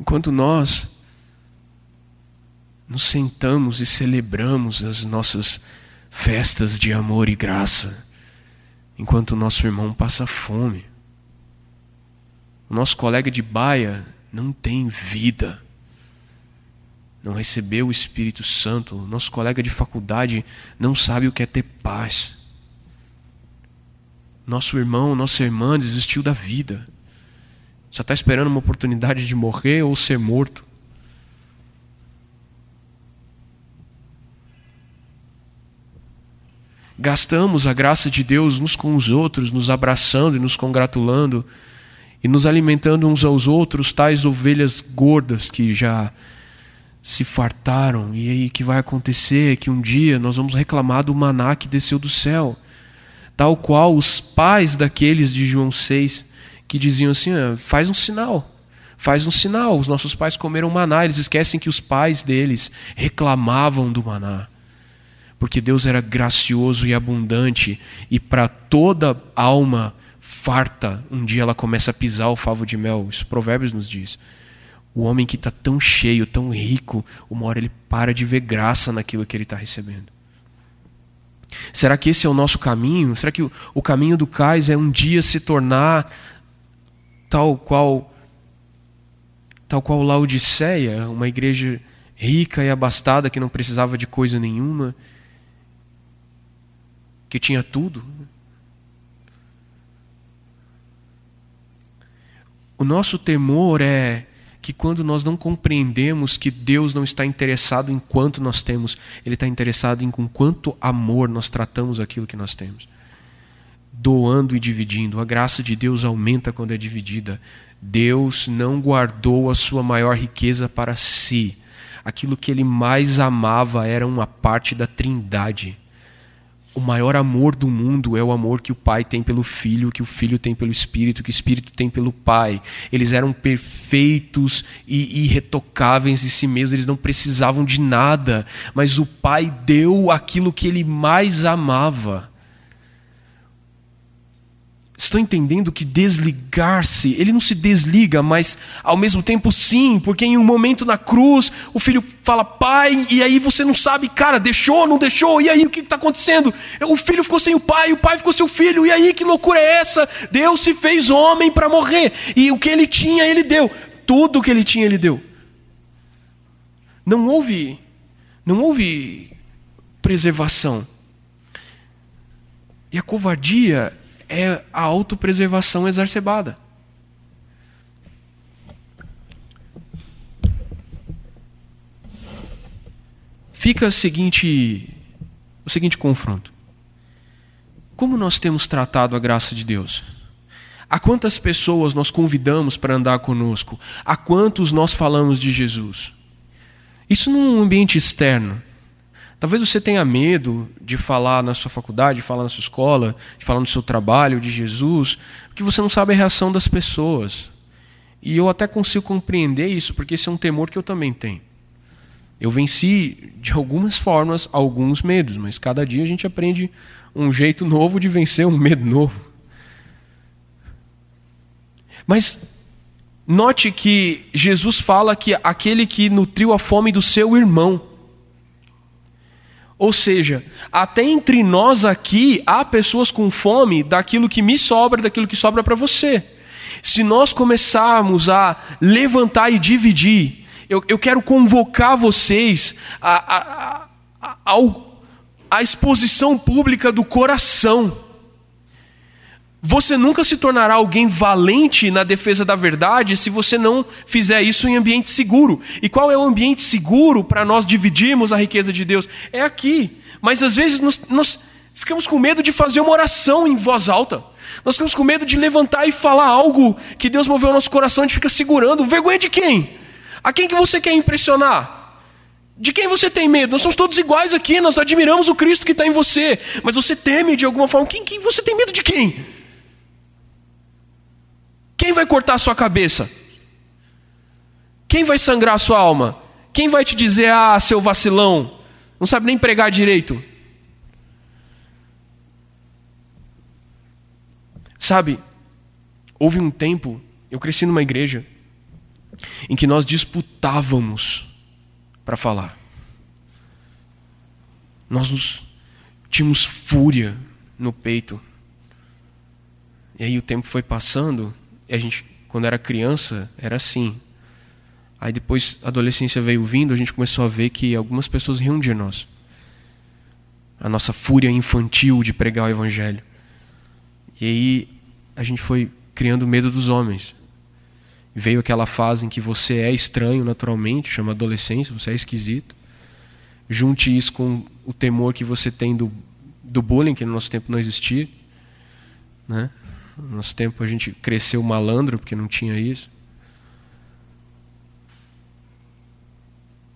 Enquanto nós nos sentamos e celebramos as nossas festas de amor e graça, enquanto o nosso irmão passa fome. O nosso colega de baia não tem vida, não recebeu o Espírito Santo. O nosso colega de faculdade não sabe o que é ter paz. Nosso irmão, nossa irmã desistiu da vida. Só está esperando uma oportunidade de morrer ou ser morto. Gastamos a graça de Deus uns com os outros, nos abraçando e nos congratulando, e nos alimentando uns aos outros, tais ovelhas gordas que já se fartaram. E aí que vai acontecer? Que um dia nós vamos reclamar do maná que desceu do céu, tal qual os pais daqueles de João 6 que diziam assim: ah, faz um sinal. Faz um sinal. Os nossos pais comeram maná, eles esquecem que os pais deles reclamavam do maná. Porque Deus era gracioso e abundante, e para toda alma farta, um dia ela começa a pisar o favo de mel. Isso Provérbios nos diz. O homem que está tão cheio, tão rico, uma hora ele para de ver graça naquilo que ele está recebendo. Será que esse é o nosso caminho? Será que o, caminho do cais é um dia se tornar tal qual tal qual Laodiceia, uma igreja rica e abastada que não precisava de coisa nenhuma, que tinha tudo? O nosso temor é que quando nós não compreendemos que Deus não está interessado em quanto nós temos, Ele está interessado em com quanto amor nós tratamos aquilo que nós temos. Doando e dividindo. A graça de Deus aumenta quando é dividida. Deus não guardou a sua maior riqueza para si. Aquilo que ele mais amava era uma parte da trindade o maior amor do mundo é o amor que o pai tem pelo filho, que o filho tem pelo espírito, que o espírito tem pelo pai. Eles eram perfeitos e irretocáveis em si mesmos, eles não precisavam de nada, mas o pai deu aquilo que ele mais amava. Estão entendendo que desligar-se, ele não se desliga, mas ao mesmo tempo sim, porque em um momento na cruz o filho fala pai, e aí você não sabe, cara, deixou, não deixou, e aí o que está acontecendo? O filho ficou sem o pai, o pai ficou sem o filho, e aí que loucura é essa? Deus se fez homem para morrer, e o que ele tinha, ele deu, tudo o que ele tinha, ele deu. Não houve, não houve preservação. E a covardia é a autopreservação exacerbada. Fica o seguinte, o seguinte confronto. Como nós temos tratado a graça de Deus? A quantas pessoas nós convidamos para andar conosco? A quantos nós falamos de Jesus? Isso num ambiente externo. Talvez você tenha medo de falar na sua faculdade, de falar na sua escola, de falar no seu trabalho de Jesus, porque você não sabe a reação das pessoas. E eu até consigo compreender isso, porque esse é um temor que eu também tenho. Eu venci, de algumas formas, alguns medos, mas cada dia a gente aprende um jeito novo de vencer um medo novo. Mas note que Jesus fala que aquele que nutriu a fome do seu irmão, ou seja, até entre nós aqui há pessoas com fome daquilo que me sobra, daquilo que sobra para você. Se nós começarmos a levantar e dividir, eu, eu quero convocar vocês a, a, a, ao, a exposição pública do coração. Você nunca se tornará alguém valente na defesa da verdade se você não fizer isso em ambiente seguro. E qual é o ambiente seguro para nós dividirmos a riqueza de Deus? É aqui. Mas às vezes nós, nós, ficamos com medo de fazer uma oração em voz alta. Nós ficamos com medo de levantar e falar algo que Deus moveu o nosso coração, a gente fica segurando. Vergonha de quem? A quem que você quer impressionar? De quem você tem medo? Nós somos todos iguais aqui, nós admiramos o Cristo que está em você. Mas você teme de alguma forma. Quem, quem você tem medo de quem? Quem vai cortar a sua cabeça? Quem vai sangrar a sua alma? Quem vai te dizer, ah, seu vacilão, não sabe nem pregar direito? Sabe, houve um tempo, eu cresci numa igreja, em que nós disputávamos para falar. Nós nos, tínhamos fúria no peito. E aí o tempo foi passando a gente, quando era criança, era assim. Aí depois a adolescência veio vindo, a gente começou a ver que algumas pessoas riam de nós. A nossa fúria infantil de pregar o evangelho. E aí a gente foi criando medo dos homens. Veio aquela fase em que você é estranho naturalmente, chama adolescência, você é esquisito. Junte isso com o temor que você tem do, do bullying, que no nosso tempo não existia. Né? No nosso tempo a gente cresceu malandro porque não tinha isso.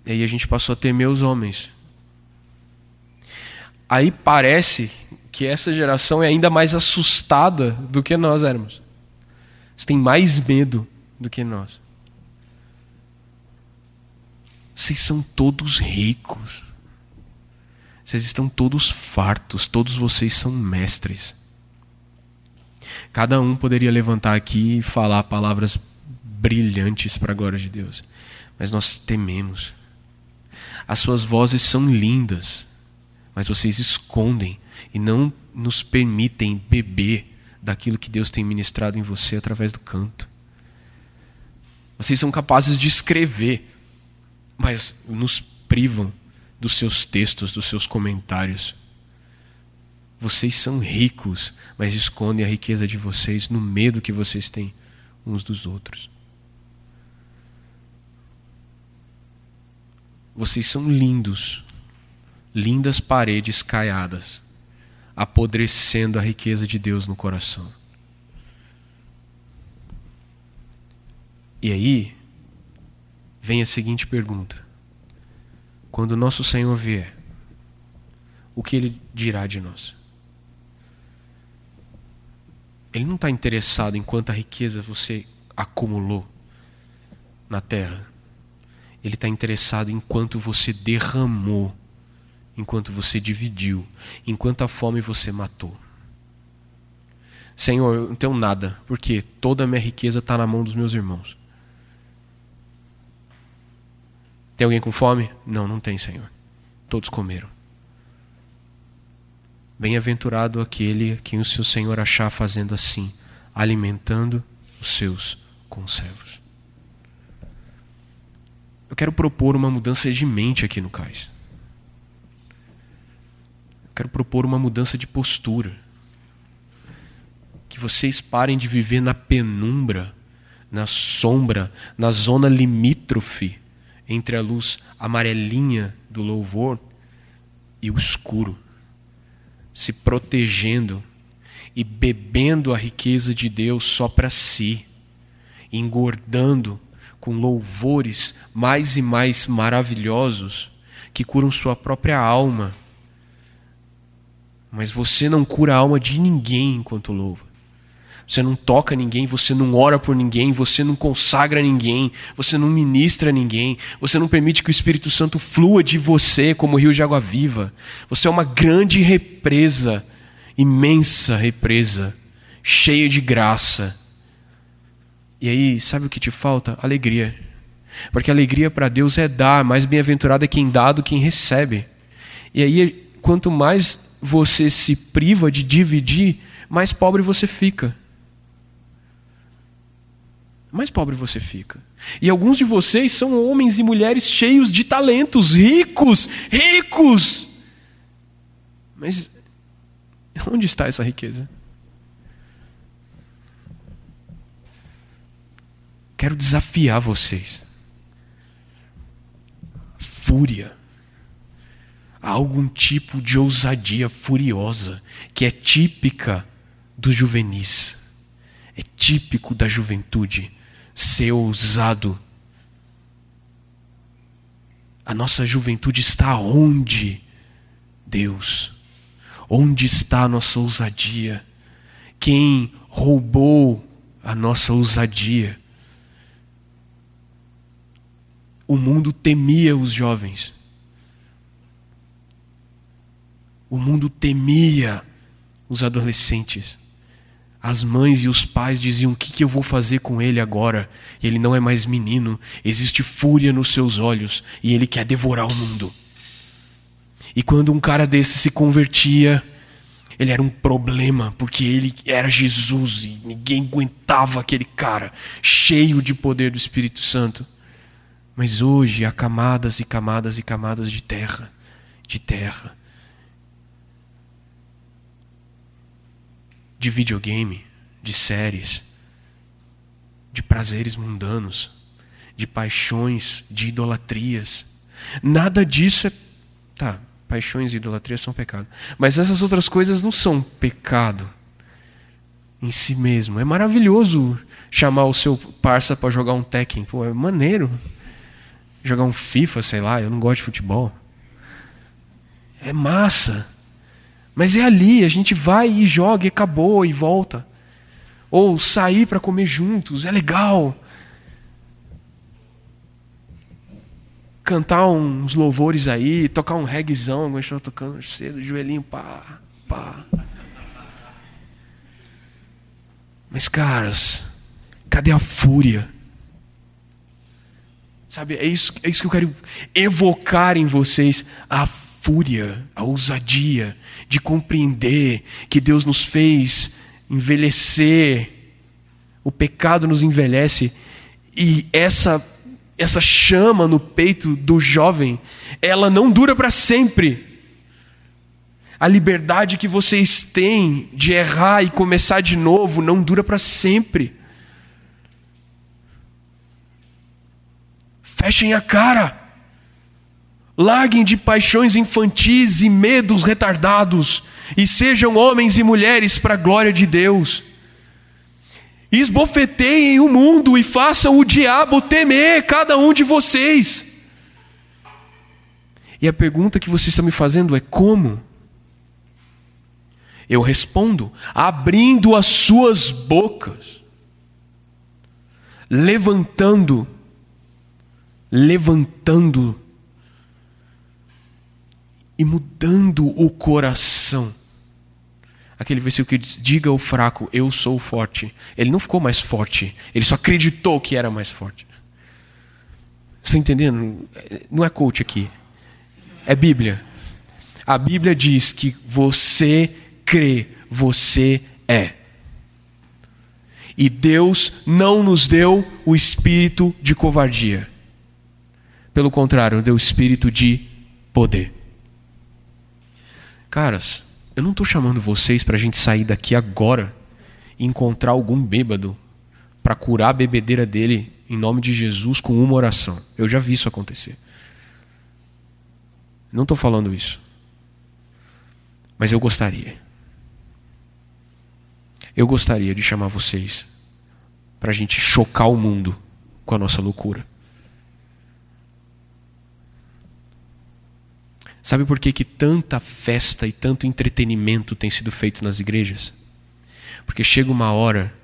E aí a gente passou a temer os homens. Aí parece que essa geração é ainda mais assustada do que nós éramos. Eles têm mais medo do que nós. Vocês são todos ricos. Vocês estão todos fartos, todos vocês são mestres. Cada um poderia levantar aqui e falar palavras brilhantes para a glória de Deus, mas nós tememos. As suas vozes são lindas, mas vocês escondem e não nos permitem beber daquilo que Deus tem ministrado em você através do canto. Vocês são capazes de escrever, mas nos privam dos seus textos, dos seus comentários. Vocês são ricos, mas escondem a riqueza de vocês no medo que vocês têm uns dos outros. Vocês são lindos, lindas paredes caiadas, apodrecendo a riqueza de Deus no coração. E aí, vem a seguinte pergunta: quando nosso Senhor vier, o que ele dirá de nós? Ele não está interessado em quanta riqueza você acumulou na terra. Ele está interessado em quanto você derramou, enquanto você dividiu, enquanto a fome você matou. Senhor, eu não tenho nada, porque toda a minha riqueza está na mão dos meus irmãos. Tem alguém com fome? Não, não tem, Senhor. Todos comeram. Bem-aventurado aquele a quem o seu Senhor achar fazendo assim, alimentando os seus conservos. Eu quero propor uma mudança de mente aqui no cais. Eu quero propor uma mudança de postura. Que vocês parem de viver na penumbra, na sombra, na zona limítrofe entre a luz amarelinha do louvor e o escuro, se protegendo e bebendo a riqueza de Deus só para si, engordando com louvores mais e mais maravilhosos que curam sua própria alma. Mas você não cura a alma de ninguém enquanto louva. Você não toca ninguém, você não ora por ninguém, você não consagra ninguém, você não ministra ninguém, você não permite que o Espírito Santo flua de você como rio de água viva. Você é uma grande represa, imensa represa, cheia de graça e aí, sabe o que te falta? Alegria. Porque alegria para Deus é dar, mais bem-aventurado é quem dá do que quem recebe. E aí, quanto mais você se priva de dividir, mais pobre você fica. Mais pobre você fica. E alguns de vocês são homens e mulheres cheios de talentos, ricos, ricos. Mas onde está essa riqueza? Quero desafiar vocês. Fúria. Há algum tipo de ousadia furiosa que é típica dos juvenis. É típico da juventude ser ousado. A nossa juventude está onde? Deus. Onde está a nossa ousadia? Quem roubou a nossa ousadia? O mundo temia os jovens. O mundo temia os adolescentes. As mães e os pais diziam: O que, que eu vou fazer com ele agora? Ele não é mais menino, existe fúria nos seus olhos e ele quer devorar o mundo. E quando um cara desse se convertia, ele era um problema, porque ele era Jesus e ninguém aguentava aquele cara, cheio de poder do Espírito Santo. Mas hoje há camadas e camadas e camadas de terra, de terra, de videogame, de séries, de prazeres mundanos, de paixões, de idolatrias. Nada disso é. Tá, paixões e idolatrias são pecado. Mas essas outras coisas não são pecado em si mesmo. É maravilhoso chamar o seu parça para jogar um Tekken. Pô, é maneiro jogar um FIFA, sei lá, eu não gosto de futebol. É massa. Mas é ali, a gente vai e joga e acabou e volta. Ou sair para comer juntos, é legal. Cantar uns louvores aí, tocar um reggaezão, como a gente tocando cedo, joelhinho, pá, pá. Mas, caras, cadê a fúria? Sabe, é isso, é isso que eu quero evocar em vocês, a fúria, a ousadia de compreender que Deus nos fez envelhecer, o pecado nos envelhece, e essa, essa chama no peito do jovem, ela não dura para sempre. A liberdade que vocês têm de errar e começar de novo não dura para sempre. Fechem a cara. Larguem de paixões infantis e medos retardados e sejam homens e mulheres para a glória de Deus. Esbofeteiem o mundo e façam o diabo temer cada um de vocês. E a pergunta que vocês estão me fazendo é: como? Eu respondo, abrindo as suas bocas, levantando, levantando e mudando o coração. Aquele versículo que diz: Diga ao fraco, eu sou forte. Ele não ficou mais forte, ele só acreditou que era mais forte. Você está entendendo? Não é coach aqui, é Bíblia. A Bíblia diz que você crê, você é. E Deus não nos deu o espírito de covardia. Pelo contrário, deu o espírito de poder. Caras, eu não estou chamando vocês para a gente sair daqui agora e encontrar algum bêbado para curar a bebedeira dele em nome de Jesus com uma oração. Eu já vi isso acontecer. Não estou falando isso. Mas eu gostaria. Eu gostaria de chamar vocês para a gente chocar o mundo com a nossa loucura. Sabe por que, que tanta festa e tanto entretenimento tem sido feito nas igrejas? Porque chega uma hora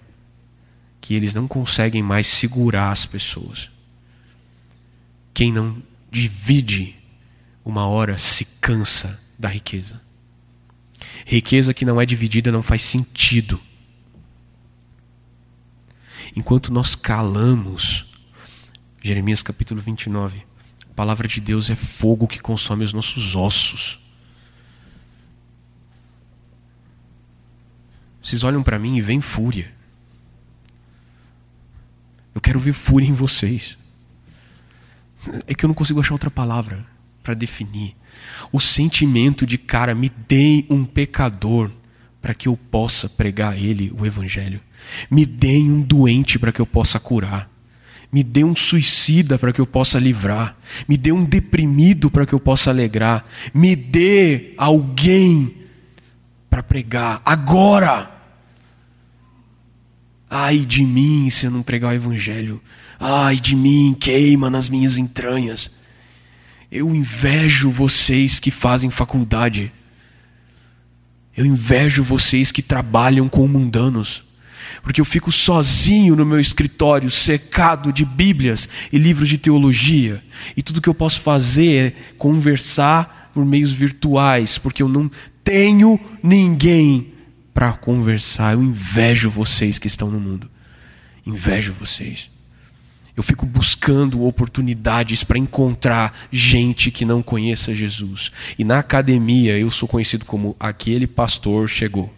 que eles não conseguem mais segurar as pessoas. Quem não divide uma hora se cansa da riqueza. Riqueza que não é dividida não faz sentido. Enquanto nós calamos, Jeremias capítulo 29, a palavra de Deus é fogo que consome os nossos ossos. Vocês olham para mim e veem fúria. Eu quero ver fúria em vocês. É que eu não consigo achar outra palavra para definir. O sentimento de, cara, me dê um pecador para que eu possa pregar a ele o evangelho. Me dê um doente para que eu possa curar. Me dê um suicida para que eu possa livrar. Me dê um deprimido para que eu possa alegrar. Me dê alguém para pregar agora. Ai de mim se eu não pregar o evangelho. Ai de mim, queima nas minhas entranhas. Eu invejo vocês que fazem faculdade. Eu invejo vocês que trabalham com mundanos porque eu fico sozinho no meu escritório, secado de Bíblias e livros de teologia, e tudo que eu posso fazer é conversar por meios virtuais, porque eu não tenho ninguém para conversar. Eu invejo vocês que estão no mundo. Invejo vocês. Eu fico buscando oportunidades para encontrar gente que não conheça Jesus. E na academia eu sou conhecido como aquele pastor chegou.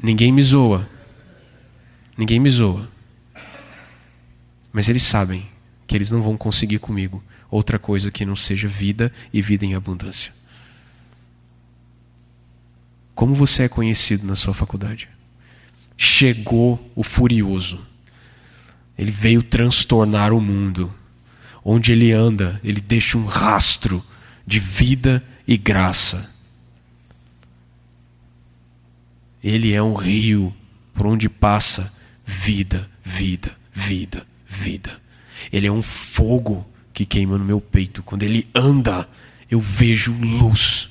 Ninguém me zoa. Ninguém me zoa. Mas eles sabem que eles não vão conseguir comigo outra coisa que não seja vida e vida em abundância. Como você é conhecido na sua faculdade? Chegou o furioso. Ele veio transtornar o mundo. Onde ele anda, ele deixa um rastro de vida e graça. Ele é um rio por onde passa vida, vida, vida, vida. Ele é um fogo que queima no meu peito. Quando ele anda, eu vejo luz.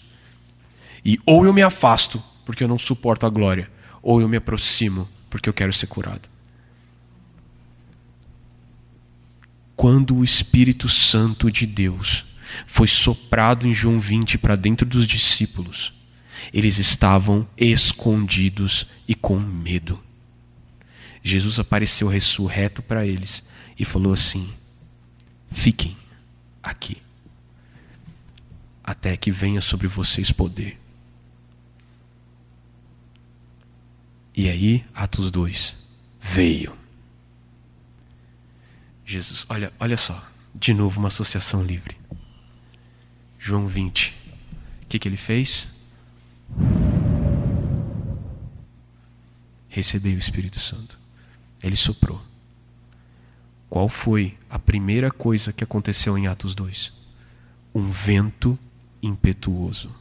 E ou eu me afasto, porque eu não suporto a glória, ou eu me aproximo, porque eu quero ser curado. Quando o Espírito Santo de Deus foi soprado em João 20 para dentro dos discípulos, eles estavam escondidos e com medo. Jesus apareceu ressurreto para eles e falou assim: Fiquem aqui. até que venha sobre vocês poder. E aí, Atos 2, veio. Jesus, olha, olha só, de novo uma associação livre. João 20. O que, que ele fez? Recebeu o Espírito Santo. Ele soprou. Qual foi a primeira coisa que aconteceu em Atos 2? Um vento impetuoso.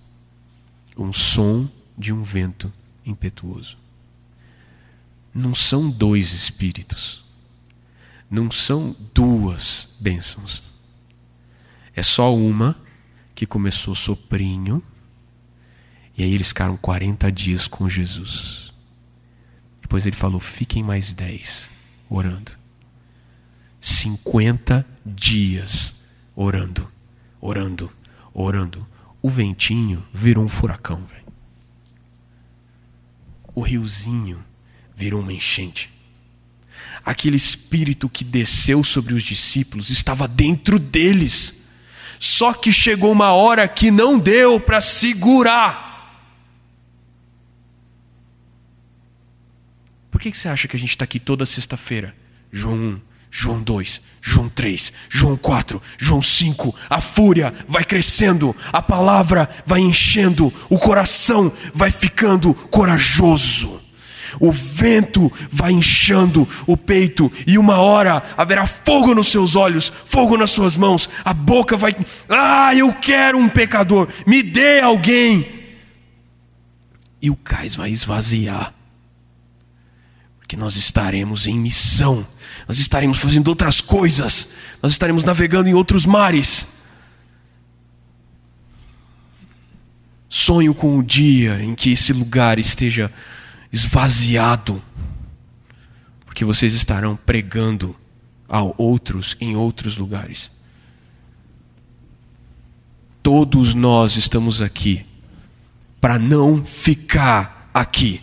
Um som de um vento impetuoso. Não são dois espíritos. Não são duas bênçãos. É só uma que começou soprinho. E aí eles ficaram 40 dias com Jesus. Depois ele falou: fiquem mais 10 orando. 50 dias orando, orando, orando. O ventinho virou um furacão, velho. O riozinho virou uma enchente. Aquele espírito que desceu sobre os discípulos estava dentro deles. Só que chegou uma hora que não deu para segurar. Por que, você acha que a gente está aqui toda sexta-feira? João 1, João 2, João 3, João 4, João 5, a fúria vai crescendo, a palavra vai enchendo, o coração vai ficando corajoso. O vento vai inchando o peito, e uma hora haverá fogo nos seus olhos, fogo nas suas mãos, a boca vai. Ah, eu quero um pecador, me dê alguém. E o cais vai esvaziar, porque nós estaremos em missão nós estaremos fazendo outras coisas, nós estaremos navegando em outros mares. Sonho com o dia em que esse lugar esteja esvaziado, porque vocês estarão pregando a outros em outros lugares. Todos nós estamos aqui para não ficar aqui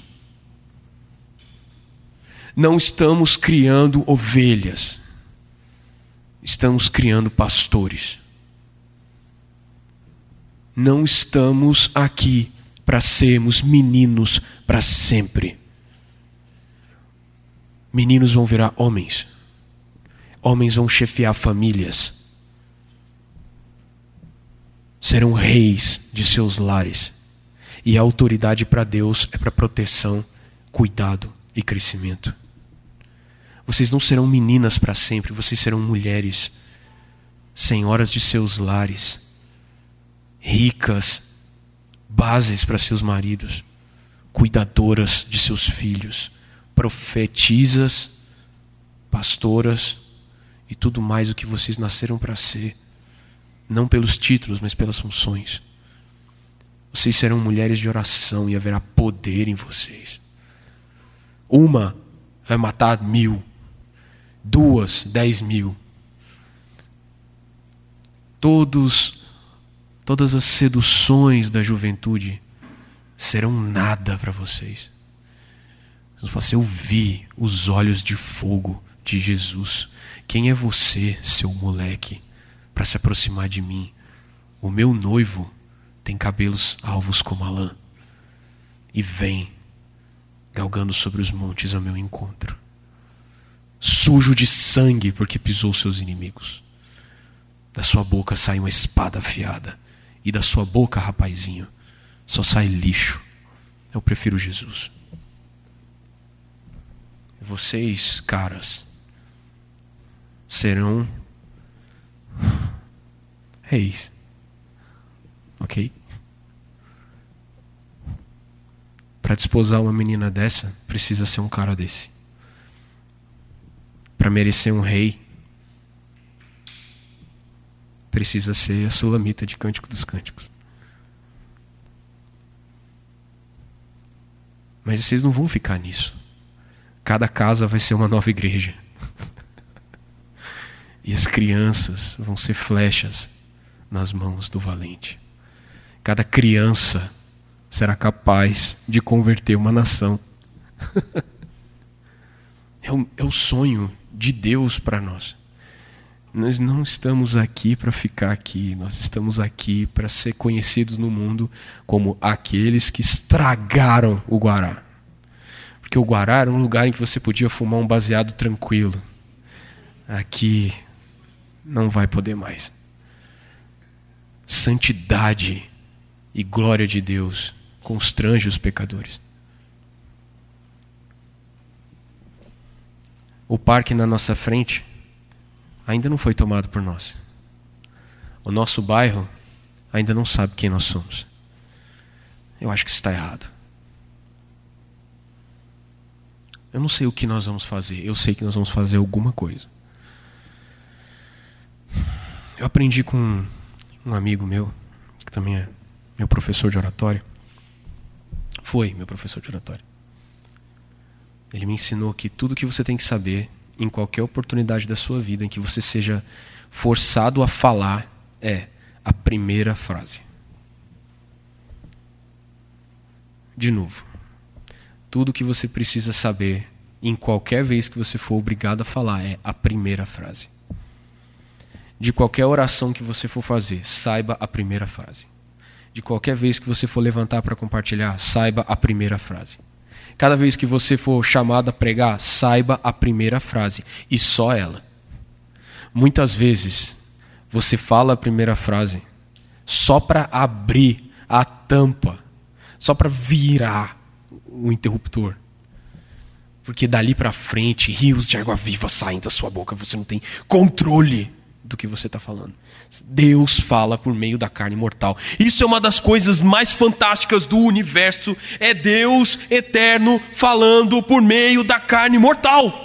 não estamos criando ovelhas, estamos criando pastores. Não estamos aqui para sermos meninos para sempre. Meninos vão virar homens, homens vão chefiar famílias, serão reis de seus lares. E a autoridade para Deus é para proteção, cuidado e crescimento. Vocês não serão meninas para sempre, vocês serão mulheres, senhoras de seus lares, ricas, bases para seus maridos, cuidadoras de seus filhos, profetisas, pastoras e tudo mais o que vocês nasceram para ser, não pelos títulos, mas pelas funções. Vocês serão mulheres de oração e haverá poder em vocês. Uma vai matar mil, duas, dez mil. Todos, todas as seduções da juventude serão nada para vocês. Você eu vi os olhos de fogo de Jesus. Quem é você, seu moleque, para se aproximar de mim? O meu noivo tem cabelos alvos como a lã e vem galgando sobre os montes ao meu encontro sujo de sangue porque pisou seus inimigos. Da sua boca sai uma espada afiada, e da sua boca, rapazinho, só sai lixo. Eu prefiro Jesus. Vocês, caras, serão reis. Ok? Para desposar uma menina dessa, precisa ser um cara desse para merecer um rei, precisa ser a sulamita de Cântico dos Cânticos. Mas vocês não vão ficar nisso. Cada casa vai ser uma nova igreja. e as crianças vão ser flechas nas mãos do valente. Cada criança será capaz de converter uma nação. é, o, é sonho de Deus para nós. Nós não estamos aqui para ficar aqui, nós estamos aqui para ser conhecidos no mundo como aqueles que estragaram o Guará. Porque o Guará era um lugar em que você podia fumar um baseado tranquilo. Aqui não vai poder mais. Santidade e glória de Deus constrange os pecadores. O parque na nossa frente ainda não foi tomado por nós. O nosso bairro ainda não sabe quem nós somos. Eu acho que está errado. Eu não sei o que nós vamos fazer, eu sei que nós vamos fazer alguma coisa. Eu aprendi com um amigo meu, que também é meu professor de oratório. Foi meu professor de oratório. Ele me ensinou que tudo que você tem que saber em qualquer oportunidade da sua vida em que você seja forçado a falar é a primeira frase. De novo, tudo que você precisa saber em qualquer vez que você for obrigado a falar é a primeira frase. De qualquer oração que você for fazer, saiba a primeira frase. De qualquer vez que você for levantar para compartilhar, saiba a primeira frase. Cada vez que você for chamado a pregar, saiba a primeira frase e só ela. Muitas vezes você fala a primeira frase só para abrir a tampa, só para virar o interruptor. Porque dali para frente, rios de água viva saem da sua boca, você não tem controle do que você está falando. Deus fala por meio da carne mortal. Isso é uma das coisas mais fantásticas do universo. É Deus eterno falando por meio da carne mortal.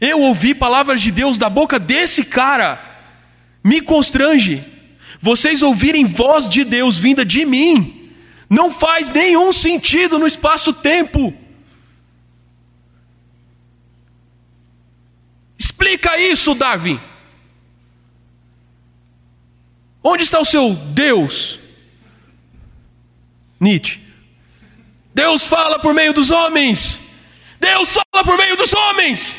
Eu ouvi palavras de Deus da boca desse cara. Me constrange. Vocês ouvirem voz de Deus vinda de mim. Não faz nenhum sentido no espaço-tempo. Explica isso, Darwin. Onde está o seu Deus? Nietzsche. Deus fala por meio dos homens. Deus fala por meio dos homens.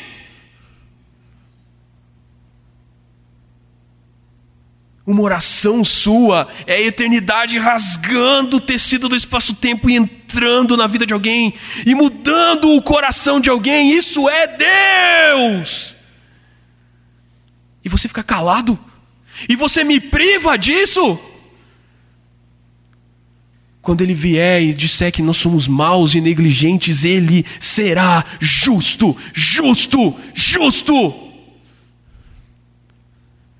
Uma oração sua é a eternidade rasgando o tecido do espaço-tempo e entrando na vida de alguém e mudando o coração de alguém. Isso é Deus. E você fica calado e você me priva disso? Quando ele vier e disser que nós somos maus e negligentes, ele será justo, justo, justo.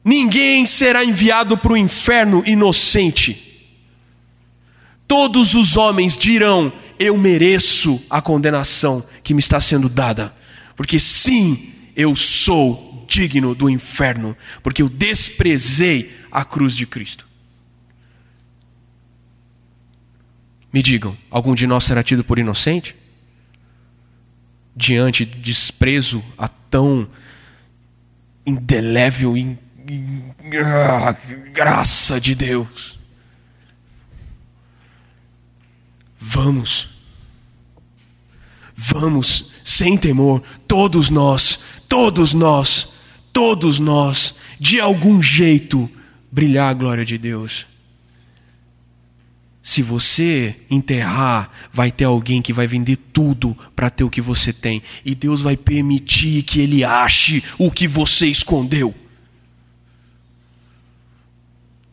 Ninguém será enviado para o inferno inocente. Todos os homens dirão: Eu mereço a condenação que me está sendo dada, porque sim, eu sou digno do inferno, porque eu desprezei a cruz de Cristo. Me digam, algum de nós será tido por inocente? Diante de desprezo a tão indelével in, in, ah, graça de Deus. Vamos, vamos, sem temor, todos nós, todos nós, todos nós, de algum jeito, brilhar a glória de Deus. Se você enterrar, vai ter alguém que vai vender tudo para ter o que você tem. E Deus vai permitir que ele ache o que você escondeu.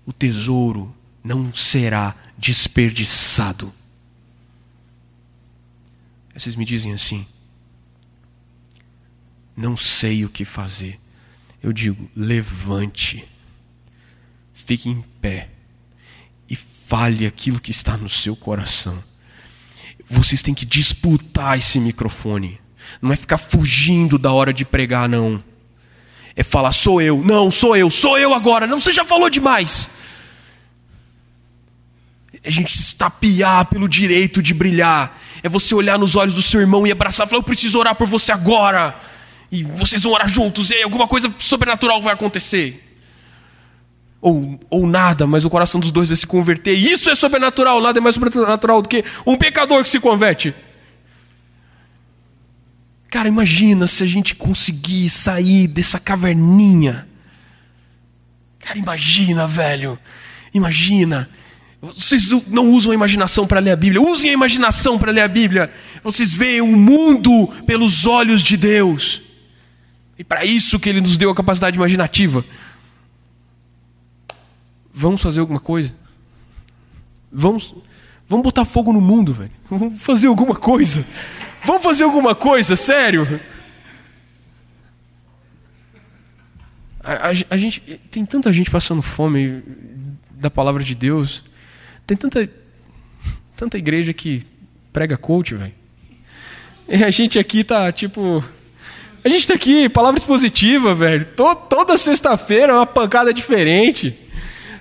O tesouro não será desperdiçado. Vocês me dizem assim: não sei o que fazer eu digo: levante, fique em pé e fale aquilo que está no seu coração. Vocês têm que disputar esse microfone. Não é ficar fugindo da hora de pregar, não. É falar, sou eu. Não, sou eu, sou eu agora. Não, você já falou demais. É a gente se estapear pelo direito de brilhar. É você olhar nos olhos do seu irmão e abraçar e falar: Eu preciso orar por você agora e vocês vão orar juntos, e aí alguma coisa sobrenatural vai acontecer. Ou, ou nada, mas o coração dos dois vai se converter. Isso é sobrenatural, nada é mais sobrenatural do que um pecador que se converte. Cara, imagina se a gente conseguir sair dessa caverninha Cara, imagina, velho. Imagina. Vocês não usam a imaginação para ler a Bíblia. Usem a imaginação para ler a Bíblia. Vocês veem o mundo pelos olhos de Deus. E para isso que Ele nos deu a capacidade imaginativa. Vamos fazer alguma coisa? Vamos, vamos botar fogo no mundo, velho. Vamos fazer alguma coisa. Vamos fazer alguma coisa, sério. A, a, a, gente tem tanta gente passando fome da palavra de Deus. Tem tanta tanta igreja que prega coach, velho. E a gente aqui tá tipo a gente tá aqui, palavra expositiva, velho. toda sexta-feira é uma pancada diferente.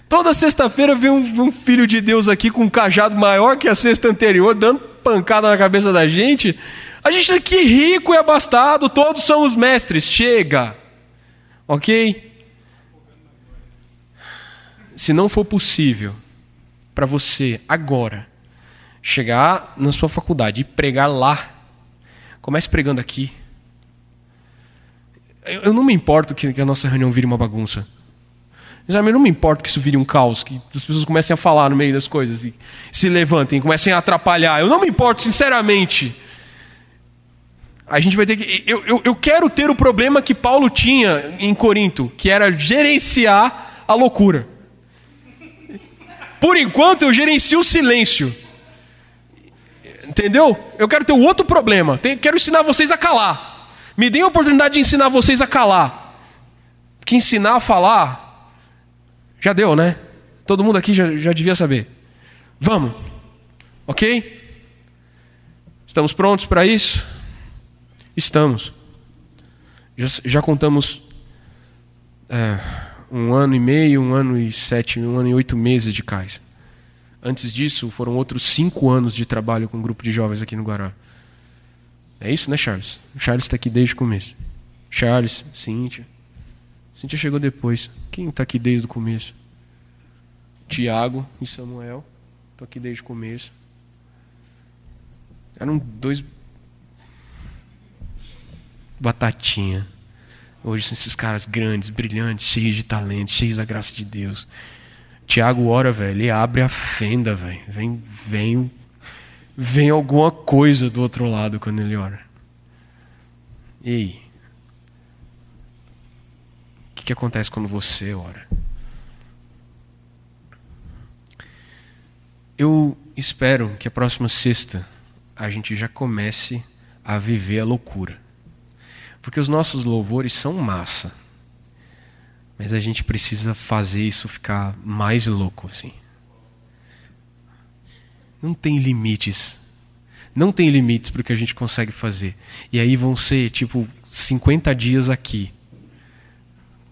Toda sexta-feira vem um, um, filho de Deus aqui com um cajado maior que a sexta anterior, dando pancada na cabeça da gente. A gente tá aqui rico e abastado, todos somos mestres. Chega. Ok? Se não for possível para você agora chegar na sua faculdade e pregar lá, comece pregando aqui. Eu, não me importo que, a nossa reunião vire uma bagunça. Eu não me importo que isso vire um caos, que as pessoas comecem a falar no meio das coisas e se levantem, comecem a atrapalhar. Eu não me importo, sinceramente. A gente vai ter que. Eu, eu, eu quero ter o problema que Paulo tinha em Corinto, que era gerenciar a loucura. Por enquanto eu gerencio o silêncio. Entendeu? Eu quero ter o outro problema. Quero ensinar vocês a calar. Me deem a oportunidade de ensinar vocês a calar. Que ensinar a falar, já deu, né? Todo mundo aqui já, já devia saber. Vamos. Ok? Estamos prontos para isso? Estamos. Já, já contamos é, um ano e meio, um ano e sete, um ano e oito meses de cais. Antes disso, foram outros cinco anos de trabalho com um grupo de jovens aqui no Guará. É isso, né, Charles? O Charles está aqui desde o começo. Charles, Cíntia. Cíntia chegou depois. Quem está aqui desde o começo? Tiago e Samuel. Estou aqui desde o começo. Eram dois batatinha. Hoje são esses caras grandes, brilhantes, cheios de talento, cheios da graça de Deus. Tiago ora, velho, ele abre a fenda, velho. Vem, vem, vem alguma coisa do outro lado quando ele ora. Ei, o que, que acontece quando você ora? Eu espero que a próxima sexta a gente já comece a viver a loucura. Porque os nossos louvores são massa. Mas a gente precisa fazer isso ficar mais louco assim. Não tem limites. Não tem limites para o que a gente consegue fazer. E aí vão ser tipo 50 dias aqui.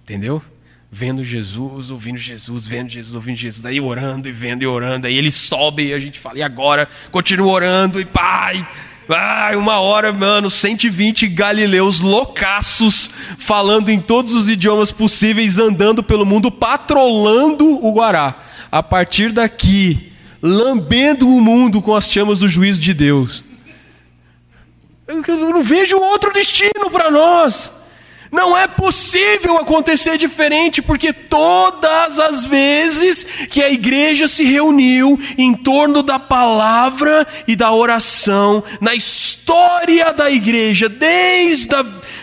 Entendeu? Vendo Jesus, ouvindo Jesus, vendo Jesus, ouvindo Jesus, aí orando e vendo e orando, aí ele sobe e a gente fala, e agora? Continua orando e pai, uma hora, mano, 120 galileus loucaços, falando em todos os idiomas possíveis, andando pelo mundo, patrolando o Guará. A partir daqui, lambendo o mundo com as chamas do juízo de Deus. Eu não vejo outro destino para nós. Não é possível acontecer diferente, porque todas as vezes que a igreja se reuniu em torno da palavra e da oração, na história da igreja, desde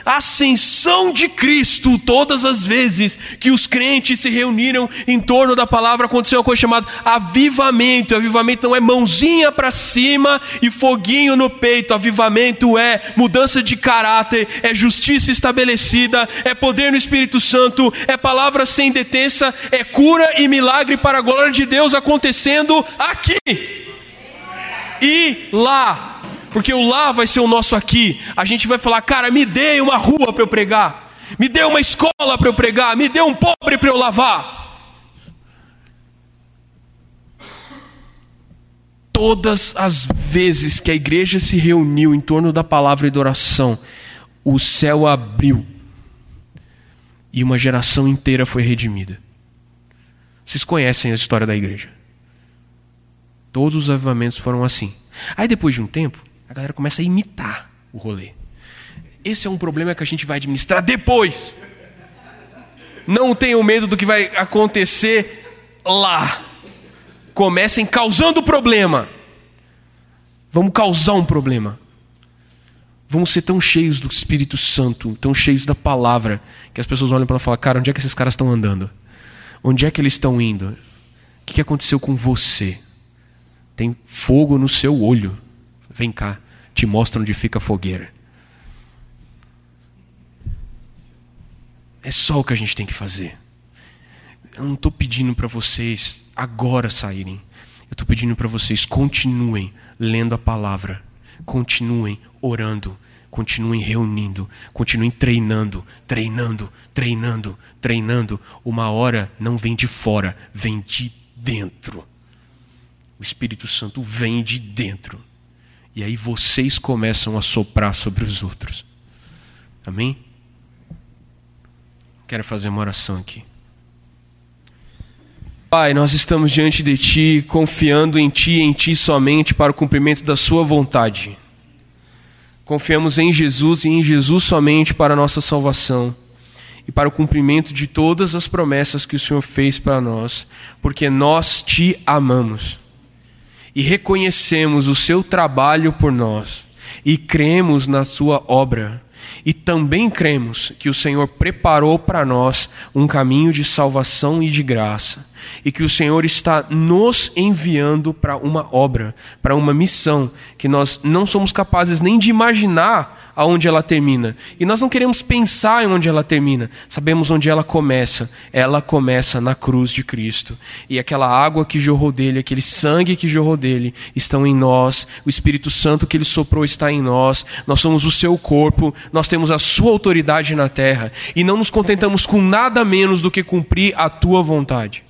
a ascensão de Cristo, todas as vezes que os crentes se reuniram em torno da palavra, aconteceu uma coisa chamada avivamento. Avivamento não é mãozinha para cima e foguinho no peito. Avivamento é mudança de caráter, é justiça estabelecida, é poder no Espírito Santo, é palavra sem detença, é cura e milagre para a glória de Deus acontecendo aqui e lá porque o lá vai ser o nosso aqui. A gente vai falar, cara, me dê uma rua para eu pregar, me dê uma escola para eu pregar, me dê um pobre para eu lavar. Todas as vezes que a igreja se reuniu em torno da palavra e da oração, o céu abriu e uma geração inteira foi redimida. Vocês conhecem a história da igreja. Todos os avivamentos foram assim. Aí depois de um tempo, a galera começa a imitar o rolê. Esse é um problema que a gente vai administrar depois. Não tenham medo do que vai acontecer lá. Comecem causando problema. Vamos causar um problema. Vamos ser tão cheios do Espírito Santo, tão cheios da palavra, que as pessoas olham para falam: Cara, onde é que esses caras estão andando? Onde é que eles estão indo? O que aconteceu com você? Tem fogo no seu olho. Vem cá, te mostra onde fica a fogueira. É só o que a gente tem que fazer. Eu não estou pedindo para vocês agora saírem. Eu estou pedindo para vocês continuem lendo a palavra, continuem orando, continuem reunindo, continuem treinando, treinando, treinando, treinando. Uma hora não vem de fora, vem de dentro. O Espírito Santo vem de dentro. E aí vocês começam a soprar sobre os outros. Amém? Quero fazer uma oração aqui. Pai, nós estamos diante de Ti, confiando em Ti, em Ti somente, para o cumprimento da Sua vontade. Confiamos em Jesus e em Jesus somente para a nossa salvação e para o cumprimento de todas as promessas que o Senhor fez para nós, porque nós Te amamos e reconhecemos o Seu trabalho por nós e cremos na Sua obra. E também cremos que o Senhor preparou para nós um caminho de salvação e de graça, e que o Senhor está nos enviando para uma obra, para uma missão que nós não somos capazes nem de imaginar aonde ela termina. E nós não queremos pensar em onde ela termina. Sabemos onde ela começa. Ela começa na cruz de Cristo. E aquela água que jorrou dele, aquele sangue que jorrou dele, estão em nós. O Espírito Santo que ele soprou está em nós. Nós somos o seu corpo. Nós temos a sua autoridade na terra. E não nos contentamos com nada menos do que cumprir a tua vontade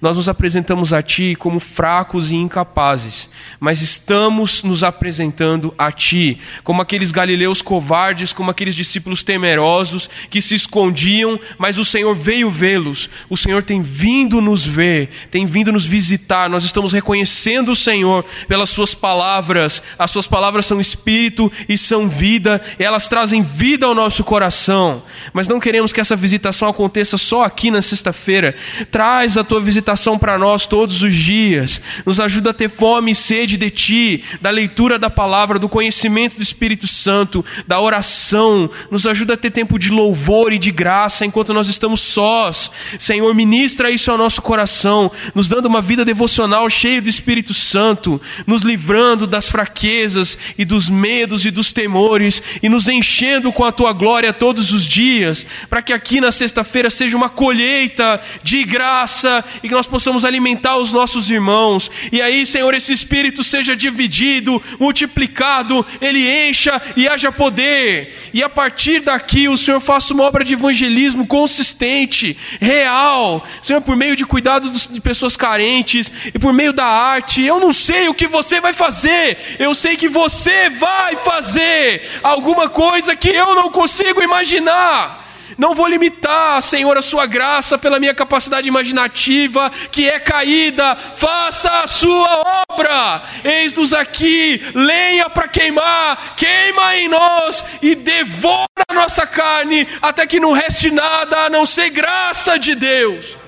nós nos apresentamos a Ti como fracos e incapazes, mas estamos nos apresentando a Ti como aqueles galileus covardes, como aqueles discípulos temerosos que se escondiam, mas o Senhor veio vê-los. O Senhor tem vindo nos ver, tem vindo nos visitar. Nós estamos reconhecendo o Senhor pelas Suas palavras. As Suas palavras são espírito e são vida, elas trazem vida ao nosso coração. Mas não queremos que essa visitação aconteça só aqui na sexta-feira. Traz a tua visitação para nós todos os dias, nos ajuda a ter fome e sede de Ti, da leitura da palavra, do conhecimento do Espírito Santo, da oração, nos ajuda a ter tempo de louvor e de graça enquanto nós estamos sós. Senhor, ministra isso ao nosso coração, nos dando uma vida devocional cheia do Espírito Santo, nos livrando das fraquezas e dos medos e dos temores e nos enchendo com a Tua glória todos os dias, para que aqui na sexta-feira seja uma colheita de graça e que nós possamos alimentar os nossos irmãos. E aí, Senhor, esse espírito seja dividido, multiplicado, ele encha e haja poder. E a partir daqui, o Senhor faça uma obra de evangelismo consistente, real. Senhor, por meio de cuidado de pessoas carentes e por meio da arte. Eu não sei o que você vai fazer, eu sei que você vai fazer alguma coisa que eu não consigo imaginar. Não vou limitar, Senhor, a sua graça pela minha capacidade imaginativa, que é caída. Faça a sua obra. Eis-nos aqui, lenha para queimar, queima em nós e devora a nossa carne, até que não reste nada a não ser graça de Deus.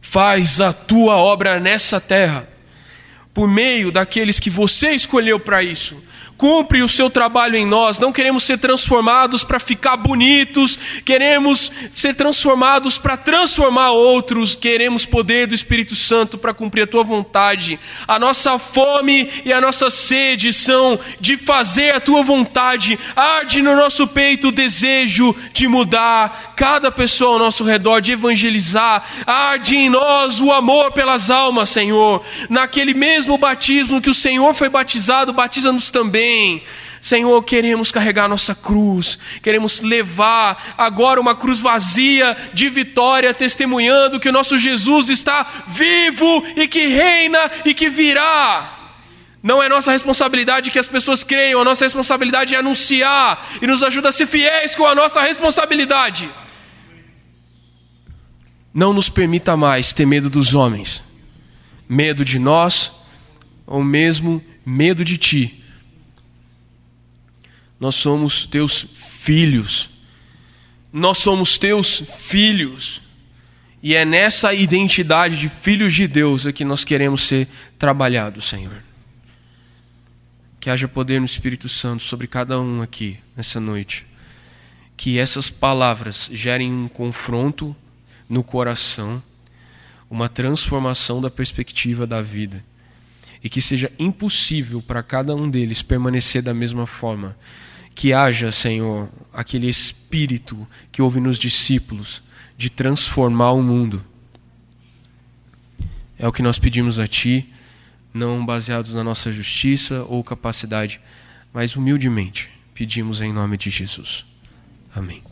Faz a tua obra nessa terra, por meio daqueles que você escolheu para isso cumpre o seu trabalho em nós. Não queremos ser transformados para ficar bonitos, queremos ser transformados para transformar outros. Queremos poder do Espírito Santo para cumprir a tua vontade. A nossa fome e a nossa sede são de fazer a tua vontade. Arde no nosso peito o desejo de mudar cada pessoa ao nosso redor, de evangelizar. Arde em nós o amor pelas almas, Senhor. Naquele mesmo batismo que o Senhor foi batizado, batiza-nos também Senhor, queremos carregar nossa cruz, queremos levar agora uma cruz vazia de vitória, testemunhando que o nosso Jesus está vivo e que reina e que virá. Não é nossa responsabilidade que as pessoas creiam, a nossa responsabilidade é anunciar e nos ajuda a ser fiéis com a nossa responsabilidade. Não nos permita mais ter medo dos homens, medo de nós, ou mesmo medo de Ti nós somos teus filhos. nós somos teus filhos. E é nessa identidade de filhos de Deus é que nós queremos ser trabalhados, Senhor. Que haja poder no Espírito Santo sobre cada um aqui nessa noite. Que essas palavras gerem um confronto no coração, uma transformação da perspectiva da vida. E que seja impossível para cada um deles permanecer da mesma forma. Que haja, Senhor, aquele espírito que houve nos discípulos de transformar o mundo. É o que nós pedimos a Ti não baseados na nossa justiça ou capacidade, mas humildemente pedimos em nome de Jesus. Amém.